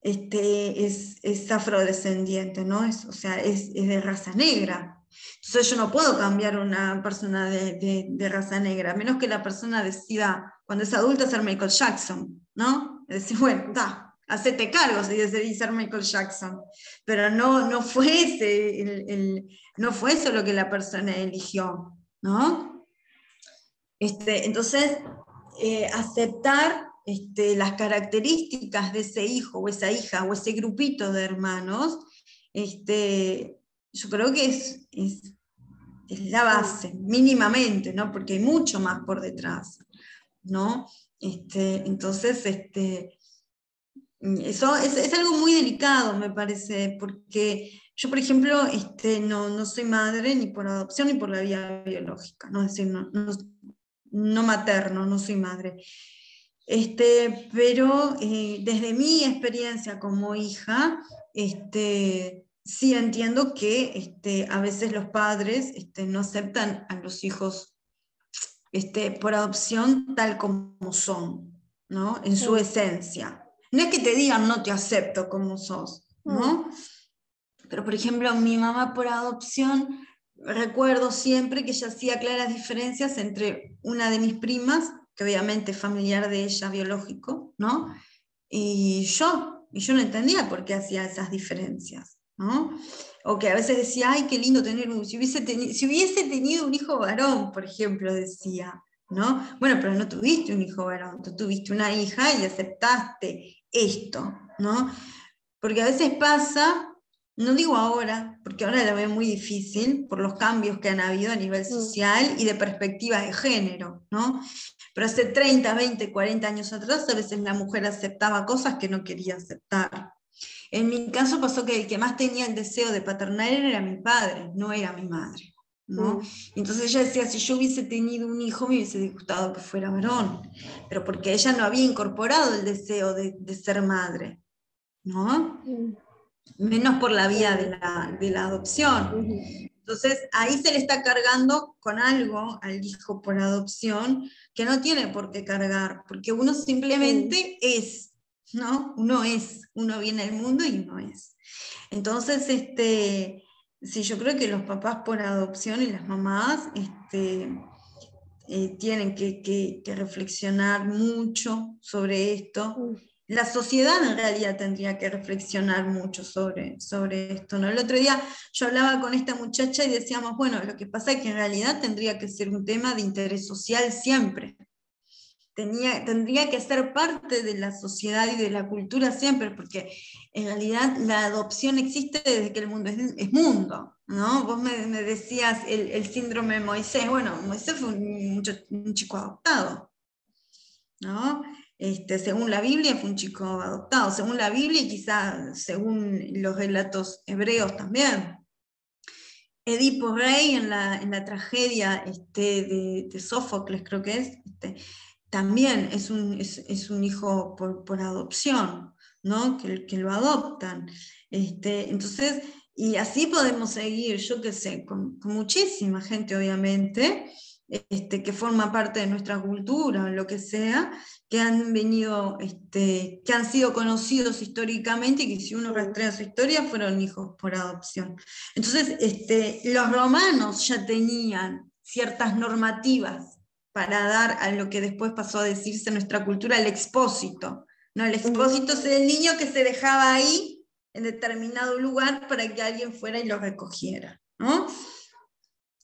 este, es, es afrodescendiente, ¿no? Es, o sea, es, es, de raza negra. Entonces yo no puedo cambiar una persona de, de, raza negra, a menos que la persona decida, cuando es adulta, ser Michael Jackson, ¿no? Es decir, bueno, está, hacete cargo si decidí ser Michael Jackson. Pero no, no, fue ese, el, no fue eso lo que la persona eligió, ¿no? Este, entonces, eh, aceptar este, las características de ese hijo o esa hija o ese grupito de hermanos, este, yo creo que es, es, la base, mínimamente, ¿no? porque hay mucho más por detrás. ¿no? Este, entonces, este, eso es, es, algo muy delicado, me parece, porque yo, por ejemplo, este, no, no soy madre ni por adopción ni por la vía biológica, ¿no? es decir, no, no, no materno, no soy madre. Este, pero eh, desde mi experiencia como hija, este, sí entiendo que este, a veces los padres este, no aceptan a los hijos este, por adopción tal como son, ¿no? en su esencia. No es que te digan no te acepto como sos, ¿no? Mm. Pero por ejemplo, mi mamá por adopción recuerdo siempre que ella hacía claras diferencias entre una de mis primas, que obviamente es familiar de ella biológico, ¿no? Y yo, y yo no entendía por qué hacía esas diferencias, ¿no? O que a veces decía, ay, qué lindo tener un, si hubiese, si hubiese tenido un hijo varón, por ejemplo, decía, ¿no? Bueno, pero no tuviste un hijo varón, tú tuviste una hija y aceptaste esto, ¿no? Porque a veces pasa no digo ahora, porque ahora la veo muy difícil por los cambios que han habido a nivel mm. social y de perspectiva de género, ¿no? Pero hace 30, 20, 40 años atrás a veces la mujer aceptaba cosas que no quería aceptar. En mi caso pasó que el que más tenía el deseo de paternar era mi padre, no era mi madre. ¿no? Mm. Entonces ella decía, si yo hubiese tenido un hijo me hubiese gustado que fuera varón, pero porque ella no había incorporado el deseo de, de ser madre. ¿no? Mm menos por la vía de la, de la adopción. Entonces, ahí se le está cargando con algo al hijo por adopción que no tiene por qué cargar, porque uno simplemente es, ¿no? Uno es, uno viene al mundo y uno es. Entonces, este, sí, yo creo que los papás por adopción y las mamás este, eh, tienen que, que, que, reflexionar mucho sobre esto la sociedad en realidad tendría que reflexionar mucho sobre, sobre esto. ¿no? El otro día yo hablaba con esta muchacha y decíamos, bueno, lo que pasa es que en realidad tendría que ser un tema de interés social siempre. Tendría que ser parte de la sociedad y de la cultura siempre, porque en realidad la adopción existe desde que el mundo es, mundo. ¿no? Vos me, decías el, síndrome de Moisés. Bueno, Moisés fue un, chico adoptado. ¿no? Este, según la Biblia fue un chico adoptado, según la Biblia y quizás según los relatos hebreos también. Edipo Rey en la, en la tragedia este, de, de, Sófocles, creo que es, este, también es un, es, un hijo por, por, adopción, ¿no? que, que lo adoptan. Este, entonces, y así podemos seguir, yo qué sé, con, con muchísima gente, obviamente, este, que forma parte de nuestra cultura o lo que sea, que han venido, este, que han sido conocidos históricamente y que si uno rastrea su historia fueron hijos por adopción. Entonces, este, los romanos ya tenían ciertas normativas para dar a lo que después pasó a decirse en nuestra cultura el expósito. ¿no? El expósito es el niño que se dejaba ahí en determinado lugar para que alguien fuera y lo recogiera. ¿no?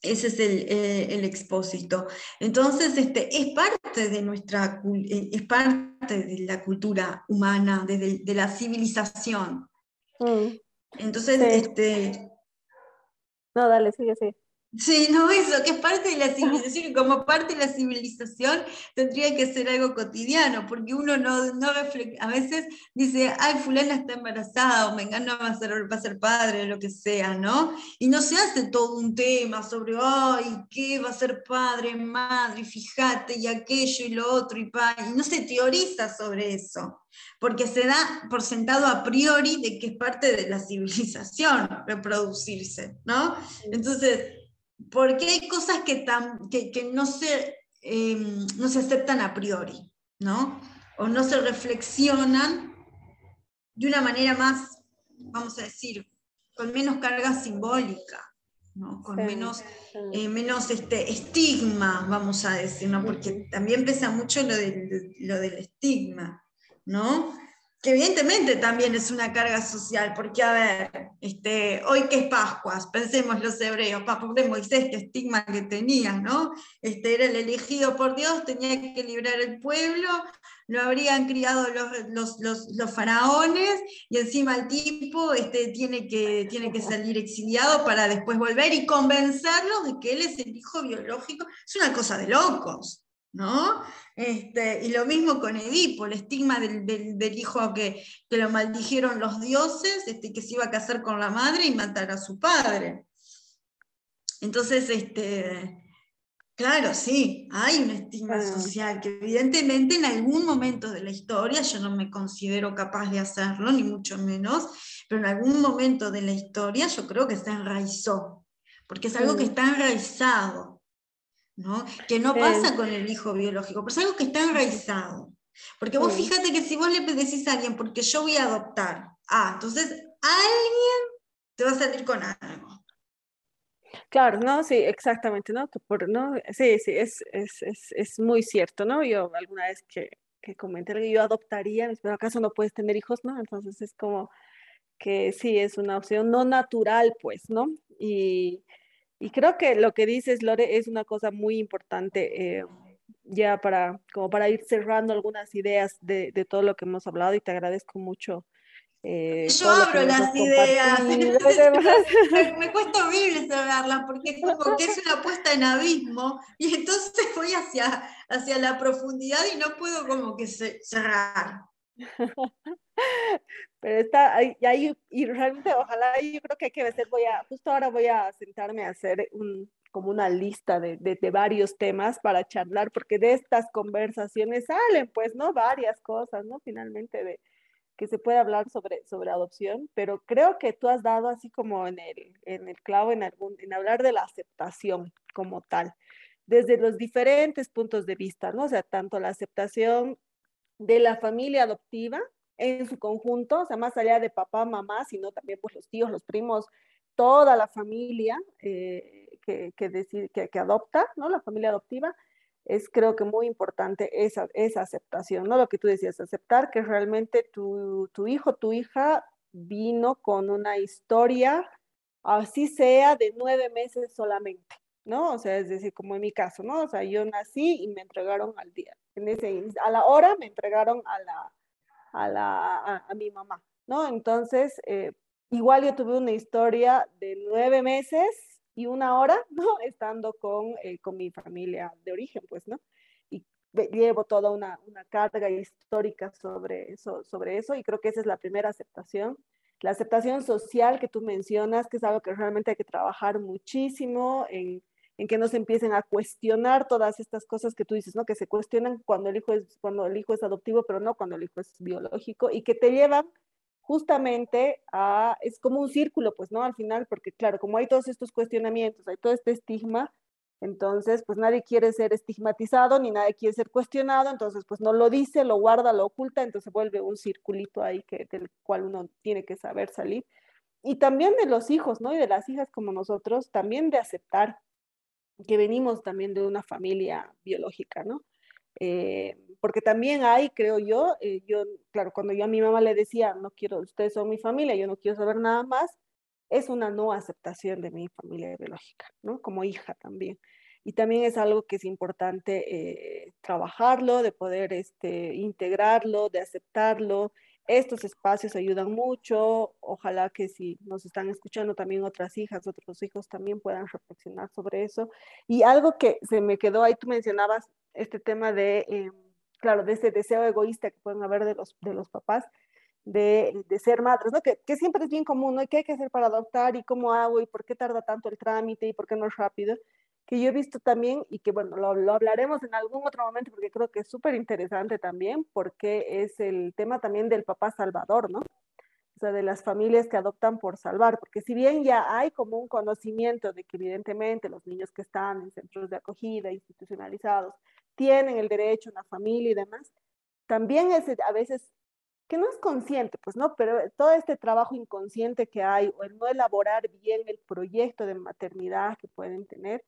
Ese es eh, el, expósito. Entonces, este, es parte de nuestra eh, es parte de la cultura humana, de, de la civilización. Mm. Entonces, este. No, dale, sigue, sigue. Sí, no, eso, que es parte de la civilización, y como parte de la civilización tendría que ser algo cotidiano, porque uno no, no a veces dice, ay, fulana está embarazada, o mengano va a ser, va a ser padre, o lo que sea, ¿no? Y no se hace todo un tema sobre, ay, ¿qué va a ser padre, madre, fíjate, y aquello, y lo otro, y, pa, y no se teoriza sobre eso porque se da por sentado a priori de que es parte de la civilización reproducirse, ¿no? Entonces, porque hay cosas que, que, no, se, em, no se aceptan a priori, ¿no? O no se reflexionan de una manera más, vamos a decir, con menos carga simbólica. ¿no? con menos, eh, menos este, estigma, vamos a decir, ¿no? porque también pesa mucho lo del, lo del estigma, ¿no? Que evidentemente también es una carga social, porque a ver, este, hoy que es Pascuas, pensemos los hebreos, pobre Moisés, qué estigma que tenía, ¿no? Este, era el elegido por Dios, tenía que librar el pueblo, lo habrían criado los, los, faraones, y encima el tipo este, tiene, que, tiene que salir exiliado para después volver y convencerlos de que él es el hijo biológico. Es una cosa de locos. ¿No? Este, y lo mismo con Edipo, el estigma del, hijo que, que, lo maldijeron los dioses, este, que se iba a casar con la madre y matar a su padre. Entonces, este, claro, sí, hay un estigma social que evidentemente en algún momento de la historia, yo no me considero capaz de hacerlo, ni mucho menos, pero en algún momento de la historia yo creo que se enraizó, porque es algo que está enraizado. Que no pasa con el hijo biológico, pero es algo que está enraizado. Porque vos fíjate que si vos le decís a alguien, porque yo voy a adoptar, ah, entonces alguien te va a salir con algo. Claro, no, sí, exactamente, ¿no? Por, ¿no? Sí, sí, es, es, es, es, muy cierto, ¿no? Yo alguna vez que, que comenté que yo adoptaría, pero acaso no puedes tener hijos, ¿no? Entonces es como que sí, es una opción no natural, pues, ¿no? Y, y creo que lo que dices, Lore, es una cosa muy importante eh, ya para, como para ir cerrando algunas ideas de, de, todo lo que hemos hablado y te agradezco mucho. Eh, Yo abro las ideas, me, cuesta horrible cerrarlas porque es como que es una puesta en abismo y entonces voy hacia, hacia la profundidad y no puedo como que cerrar. Pero está ahí, y realmente ojalá yo creo que hay que hacer, voy a, justo ahora voy a sentarme a hacer un, como una lista de, de, varios temas para charlar, porque de estas conversaciones salen, pues, ¿no? Varias cosas, ¿no? Finalmente, de que se puede hablar sobre, sobre adopción, pero creo que tú has dado así como en el, en el clavo, en, algún, en hablar de la aceptación como tal, desde los diferentes puntos de vista, ¿no? O sea, tanto la aceptación de la familia adoptiva en su conjunto, o sea, más allá de papá, mamá, sino también pues los tíos, los primos, toda la familia eh, que, que, que, adopta, ¿no? La familia adoptiva, es creo que muy importante esa, esa aceptación, ¿no? Lo que tú decías, aceptar que realmente tu, tu hijo, tu hija vino con una historia, así sea de nueve meses solamente, ¿no? O sea, es decir, como en mi caso, ¿no? O sea, yo nací y me entregaron al día, en ese, a la hora me entregaron a la, a, la, a, mi mamá, ¿no? Entonces, eh, igual yo tuve una historia de nueve meses y una hora, ¿no? Estando con, eh, con mi familia de origen, pues, ¿no? Y llevo toda una, una carga histórica sobre eso, sobre eso y creo que esa es la primera aceptación. La aceptación social que tú mencionas, que es algo que realmente hay que trabajar muchísimo en, en que no se empiecen a cuestionar todas estas cosas que tú dices, ¿no? Que se cuestionan cuando el hijo es, cuando el hijo es adoptivo, pero no cuando el hijo es biológico y que te llevan justamente a, es como un círculo, pues, ¿no? Al final, porque claro, como hay todos estos cuestionamientos, hay todo este estigma, entonces, pues nadie quiere ser estigmatizado ni nadie quiere ser cuestionado, entonces, pues no lo dice, lo guarda, lo oculta, entonces vuelve un circulito ahí que, del cual uno tiene que saber salir. Y también de los hijos, ¿no? Y de las hijas como nosotros, también de aceptar que venimos también de una familia biológica, ¿no? Eh, porque también hay, creo yo, eh, yo, claro, cuando yo a mi mamá le decía, no quiero, ustedes son mi familia, yo no quiero saber nada más, es una no aceptación de mi familia biológica, ¿no? Como hija también. Y también es algo que es importante eh, trabajarlo, de poder este, integrarlo, de aceptarlo, estos espacios ayudan mucho. Ojalá que si nos están escuchando también otras hijas, otros hijos también puedan reflexionar sobre eso. Y algo que se me quedó ahí, tú mencionabas este tema de, eh, claro, de ese deseo egoísta que pueden haber de los, de los papás. De, de, ser madres, ¿no? Que, que, siempre es bien común, ¿no? ¿Qué hay que hacer para adoptar y cómo hago y por qué tarda tanto el trámite y por qué no es rápido? Que yo he visto también y que bueno, lo, lo hablaremos en algún otro momento porque creo que es súper interesante también porque es el tema también del papá salvador, ¿no? O sea, de las familias que adoptan por salvar, porque si bien ya hay como un conocimiento de que evidentemente los niños que están en centros de acogida institucionalizados tienen el derecho a una familia y demás, también es a veces que no es consciente, pues no, pero todo este trabajo inconsciente que hay o el no elaborar bien el proyecto de maternidad que pueden tener,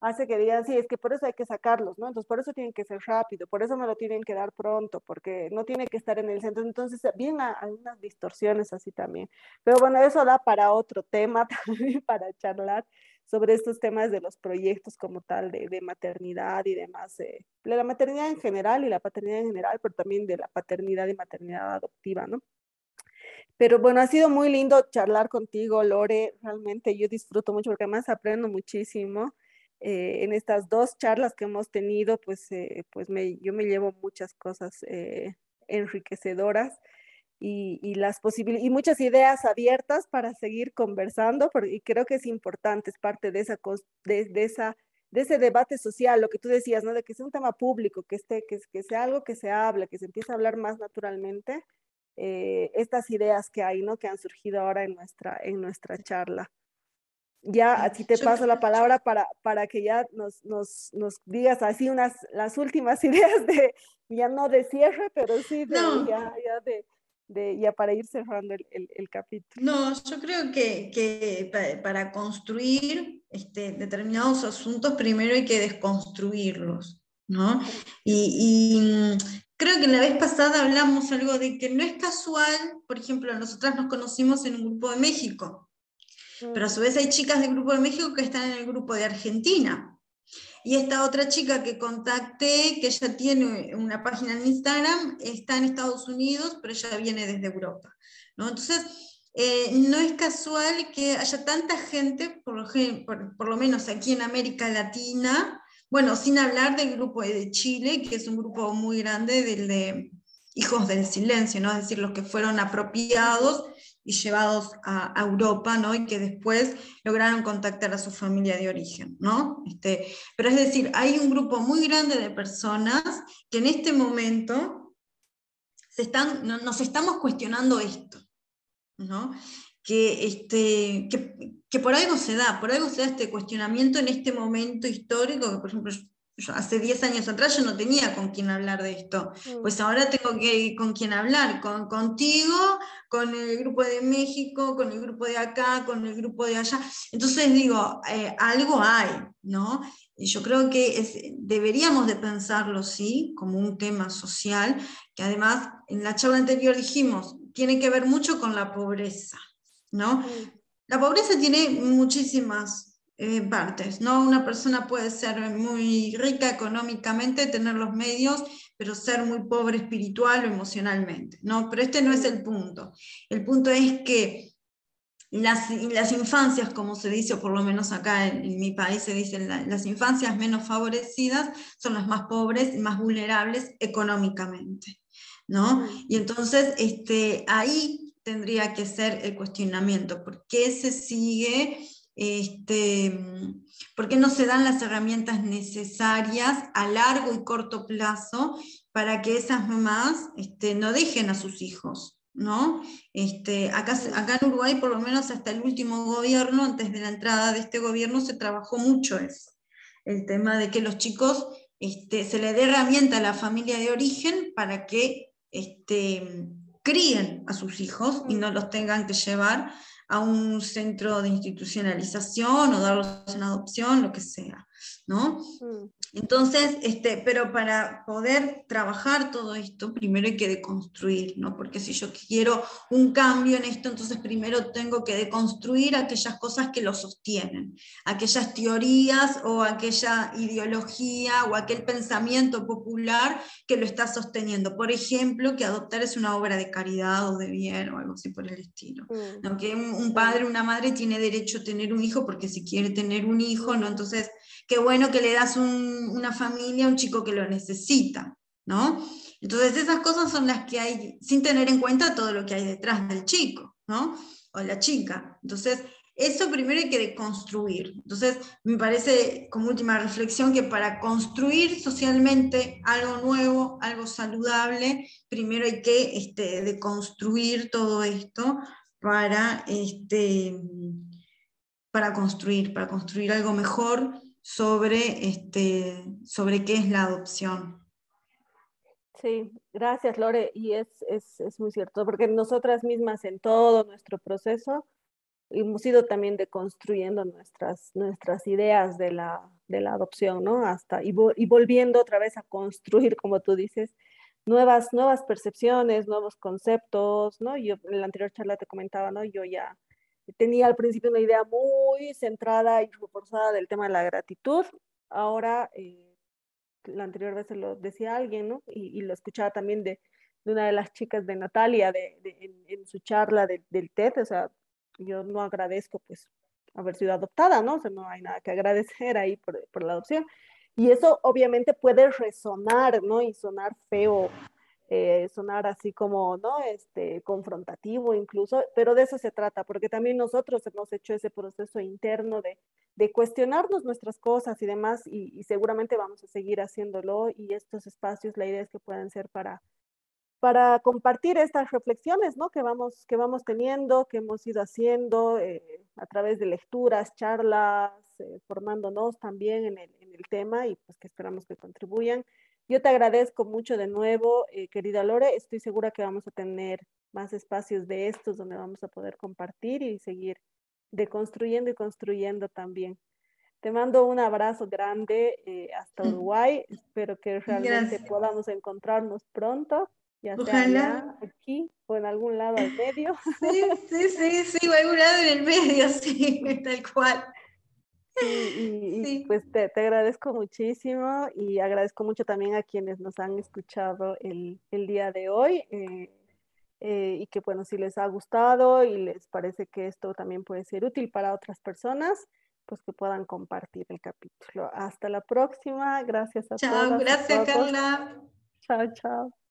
hace que digan, sí, es que por eso hay que sacarlos, ¿no? Entonces, por eso tienen que ser rápido, por eso me lo tienen que dar pronto, porque no tiene que estar en el centro. Entonces, vienen algunas distorsiones así también. Pero bueno, eso da para otro tema también, para charlar sobre estos temas de los proyectos como tal, de, de maternidad y demás, de la maternidad en general y la paternidad en general, pero también de la paternidad y maternidad adoptiva, ¿no? Pero bueno, ha sido muy lindo charlar contigo, Lore. Realmente yo disfruto mucho porque además aprendo muchísimo. Eh, en estas dos charlas que hemos tenido, pues, eh, pues me, yo me llevo muchas cosas eh, enriquecedoras y, y las y muchas ideas abiertas para seguir conversando, porque, y creo que es importante, es parte de esa, de, de, esa, de ese debate social, lo que tú decías, ¿no? De que sea un tema público, que, esté, que, que sea algo que se hable, que se empiece a hablar más naturalmente, estas ideas que hay, ¿no? Que han surgido ahora en nuestra, en nuestra charla ya así te paso la palabra para, para que ya nos, nos, nos, digas así unas, las últimas ideas de, ya no de cierre, pero sí de, ya, ya de, de, ya para ir cerrando el, el, el, capítulo. No, yo creo que, que para, para, construir este, determinados asuntos primero hay que desconstruirlos, ¿no? Y, y creo que la vez pasada hablamos algo de que no es casual, por ejemplo, nosotras nos conocimos en un grupo de México, pero a su vez hay chicas del grupo de México que están en el grupo de Argentina. Y esta otra chica que contacté, que ella tiene una página en Instagram, está en Estados Unidos, pero ella viene desde Europa. ¿no? Entonces, eh, no es casual que haya tanta gente, por lo, menos aquí en América Latina, bueno, sin hablar del grupo de Chile, que es un grupo muy grande del de Hijos del Silencio, ¿no? es decir, los que fueron apropiados y llevados a, Europa, ¿no? Y que después lograron contactar a su familia de origen, ¿no? Este, pero es decir, hay un grupo muy grande de personas que en este momento se están, nos estamos cuestionando esto, ¿no? Que, este, que, que, por algo se da, por algo se da este cuestionamiento en este momento histórico, que por ejemplo yo hace 10 años atrás yo no tenía con quién hablar de esto, mm. pues ahora tengo que con quién hablar, con, contigo, con el grupo de México, con el grupo de acá, con el grupo de allá. Entonces digo, eh, algo hay, ¿no? Y yo creo que es, deberíamos de pensarlo, sí, como un tema social, que además en la charla anterior dijimos, tiene que ver mucho con la pobreza, ¿no? Mm. La pobreza tiene muchísimas eh, partes, ¿no? Una persona puede ser muy rica económicamente, tener los medios, pero ser muy pobre espiritual o emocionalmente, ¿no? Pero este no es el punto. El punto es que las, las infancias, como se dice, o por lo menos acá en, en mi país se dicen, la, las infancias menos favorecidas son las más pobres y más vulnerables económicamente, ¿no? Y entonces este, ahí tendría que ser el cuestionamiento, ¿por qué se sigue este, ¿Por qué no se dan las herramientas necesarias a largo y corto plazo para que esas mamás este, no dejen a sus hijos? ¿no? Este, acá, en Uruguay, por lo menos hasta el último gobierno, antes de la entrada de este gobierno, se trabajó mucho eso. El tema de que los chicos este, se le dé herramienta a la familia de origen para que críen a sus hijos y no los tengan que llevar a un centro de institucionalización o darlos en adopción, lo que sea, ¿no? Mm. Entonces, este, pero para poder trabajar todo esto, primero hay que deconstruir, ¿no? Porque si yo quiero un cambio en esto, entonces primero tengo que deconstruir aquellas cosas que lo sostienen, aquellas teorías o aquella ideología o aquel pensamiento popular que lo está sosteniendo. Por ejemplo, que adoptar es una obra de caridad o de bien o algo así por el estilo. Mm. Que un, un padre, una madre tiene derecho a tener un hijo porque si quiere tener un hijo, ¿no? Entonces qué bueno que le das una familia a un chico que lo necesita, ¿no? Entonces esas cosas son las que hay, sin tener en cuenta todo lo que hay detrás del chico, ¿no? O la chica. Entonces, eso primero hay que deconstruir. Entonces, me parece como última reflexión que para construir socialmente algo nuevo, algo saludable, primero hay que este, deconstruir todo esto para, este, para construir, para construir algo mejor sobre, este, sobre qué es la adopción. Sí, gracias Lore, y es, es, es, muy cierto, porque nosotras mismas en todo nuestro proceso hemos ido también deconstruyendo nuestras, nuestras ideas de la, de la adopción, ¿no? Hasta, y, y, volviendo otra vez a construir, como tú dices, nuevas, nuevas percepciones, nuevos conceptos, ¿no? Yo en la anterior charla te comentaba, ¿no? Yo ya tenía al principio una idea muy centrada y reforzada del tema de la gratitud. Ahora, eh, la anterior vez se lo decía alguien, ¿no? Y, lo escuchaba también de, de, una de las chicas de Natalia de, en, su charla del TED. O sea, yo no agradezco pues haber sido adoptada, ¿no? O sea, no hay nada que agradecer ahí por, por la adopción. Y eso obviamente puede resonar, ¿no? Y sonar feo eh, sonar así como, ¿no? Este, confrontativo incluso, pero de eso se trata, porque también nosotros hemos hecho ese proceso interno de, de cuestionarnos nuestras cosas y demás, y, seguramente vamos a seguir haciéndolo, y estos espacios, la idea es que puedan ser para, para compartir estas reflexiones, ¿no? Que vamos, que vamos teniendo, que hemos ido haciendo eh, a través de lecturas, charlas, eh, formándonos también en el, en el tema, y pues que esperamos que contribuyan. Yo te agradezco mucho de nuevo, eh, querida Lore. Estoy segura que vamos a tener más espacios de estos donde vamos a poder compartir y seguir deconstruyendo y construyendo también. Te mando un abrazo grande eh, hasta Uruguay. Espero que realmente podamos encontrarnos pronto, ya sea aquí o en algún lado al medio. Sí, sí, sí, sí, o algún lado en el medio, sí, tal cual. Y, pues te, agradezco muchísimo y agradezco mucho también a quienes nos han escuchado el, día de hoy eh, eh, y que bueno, si les ha gustado y les parece que esto también puede ser útil para otras personas, pues que puedan compartir el capítulo. Hasta la próxima, gracias a todos. Chao, gracias Carla. Chao, chao.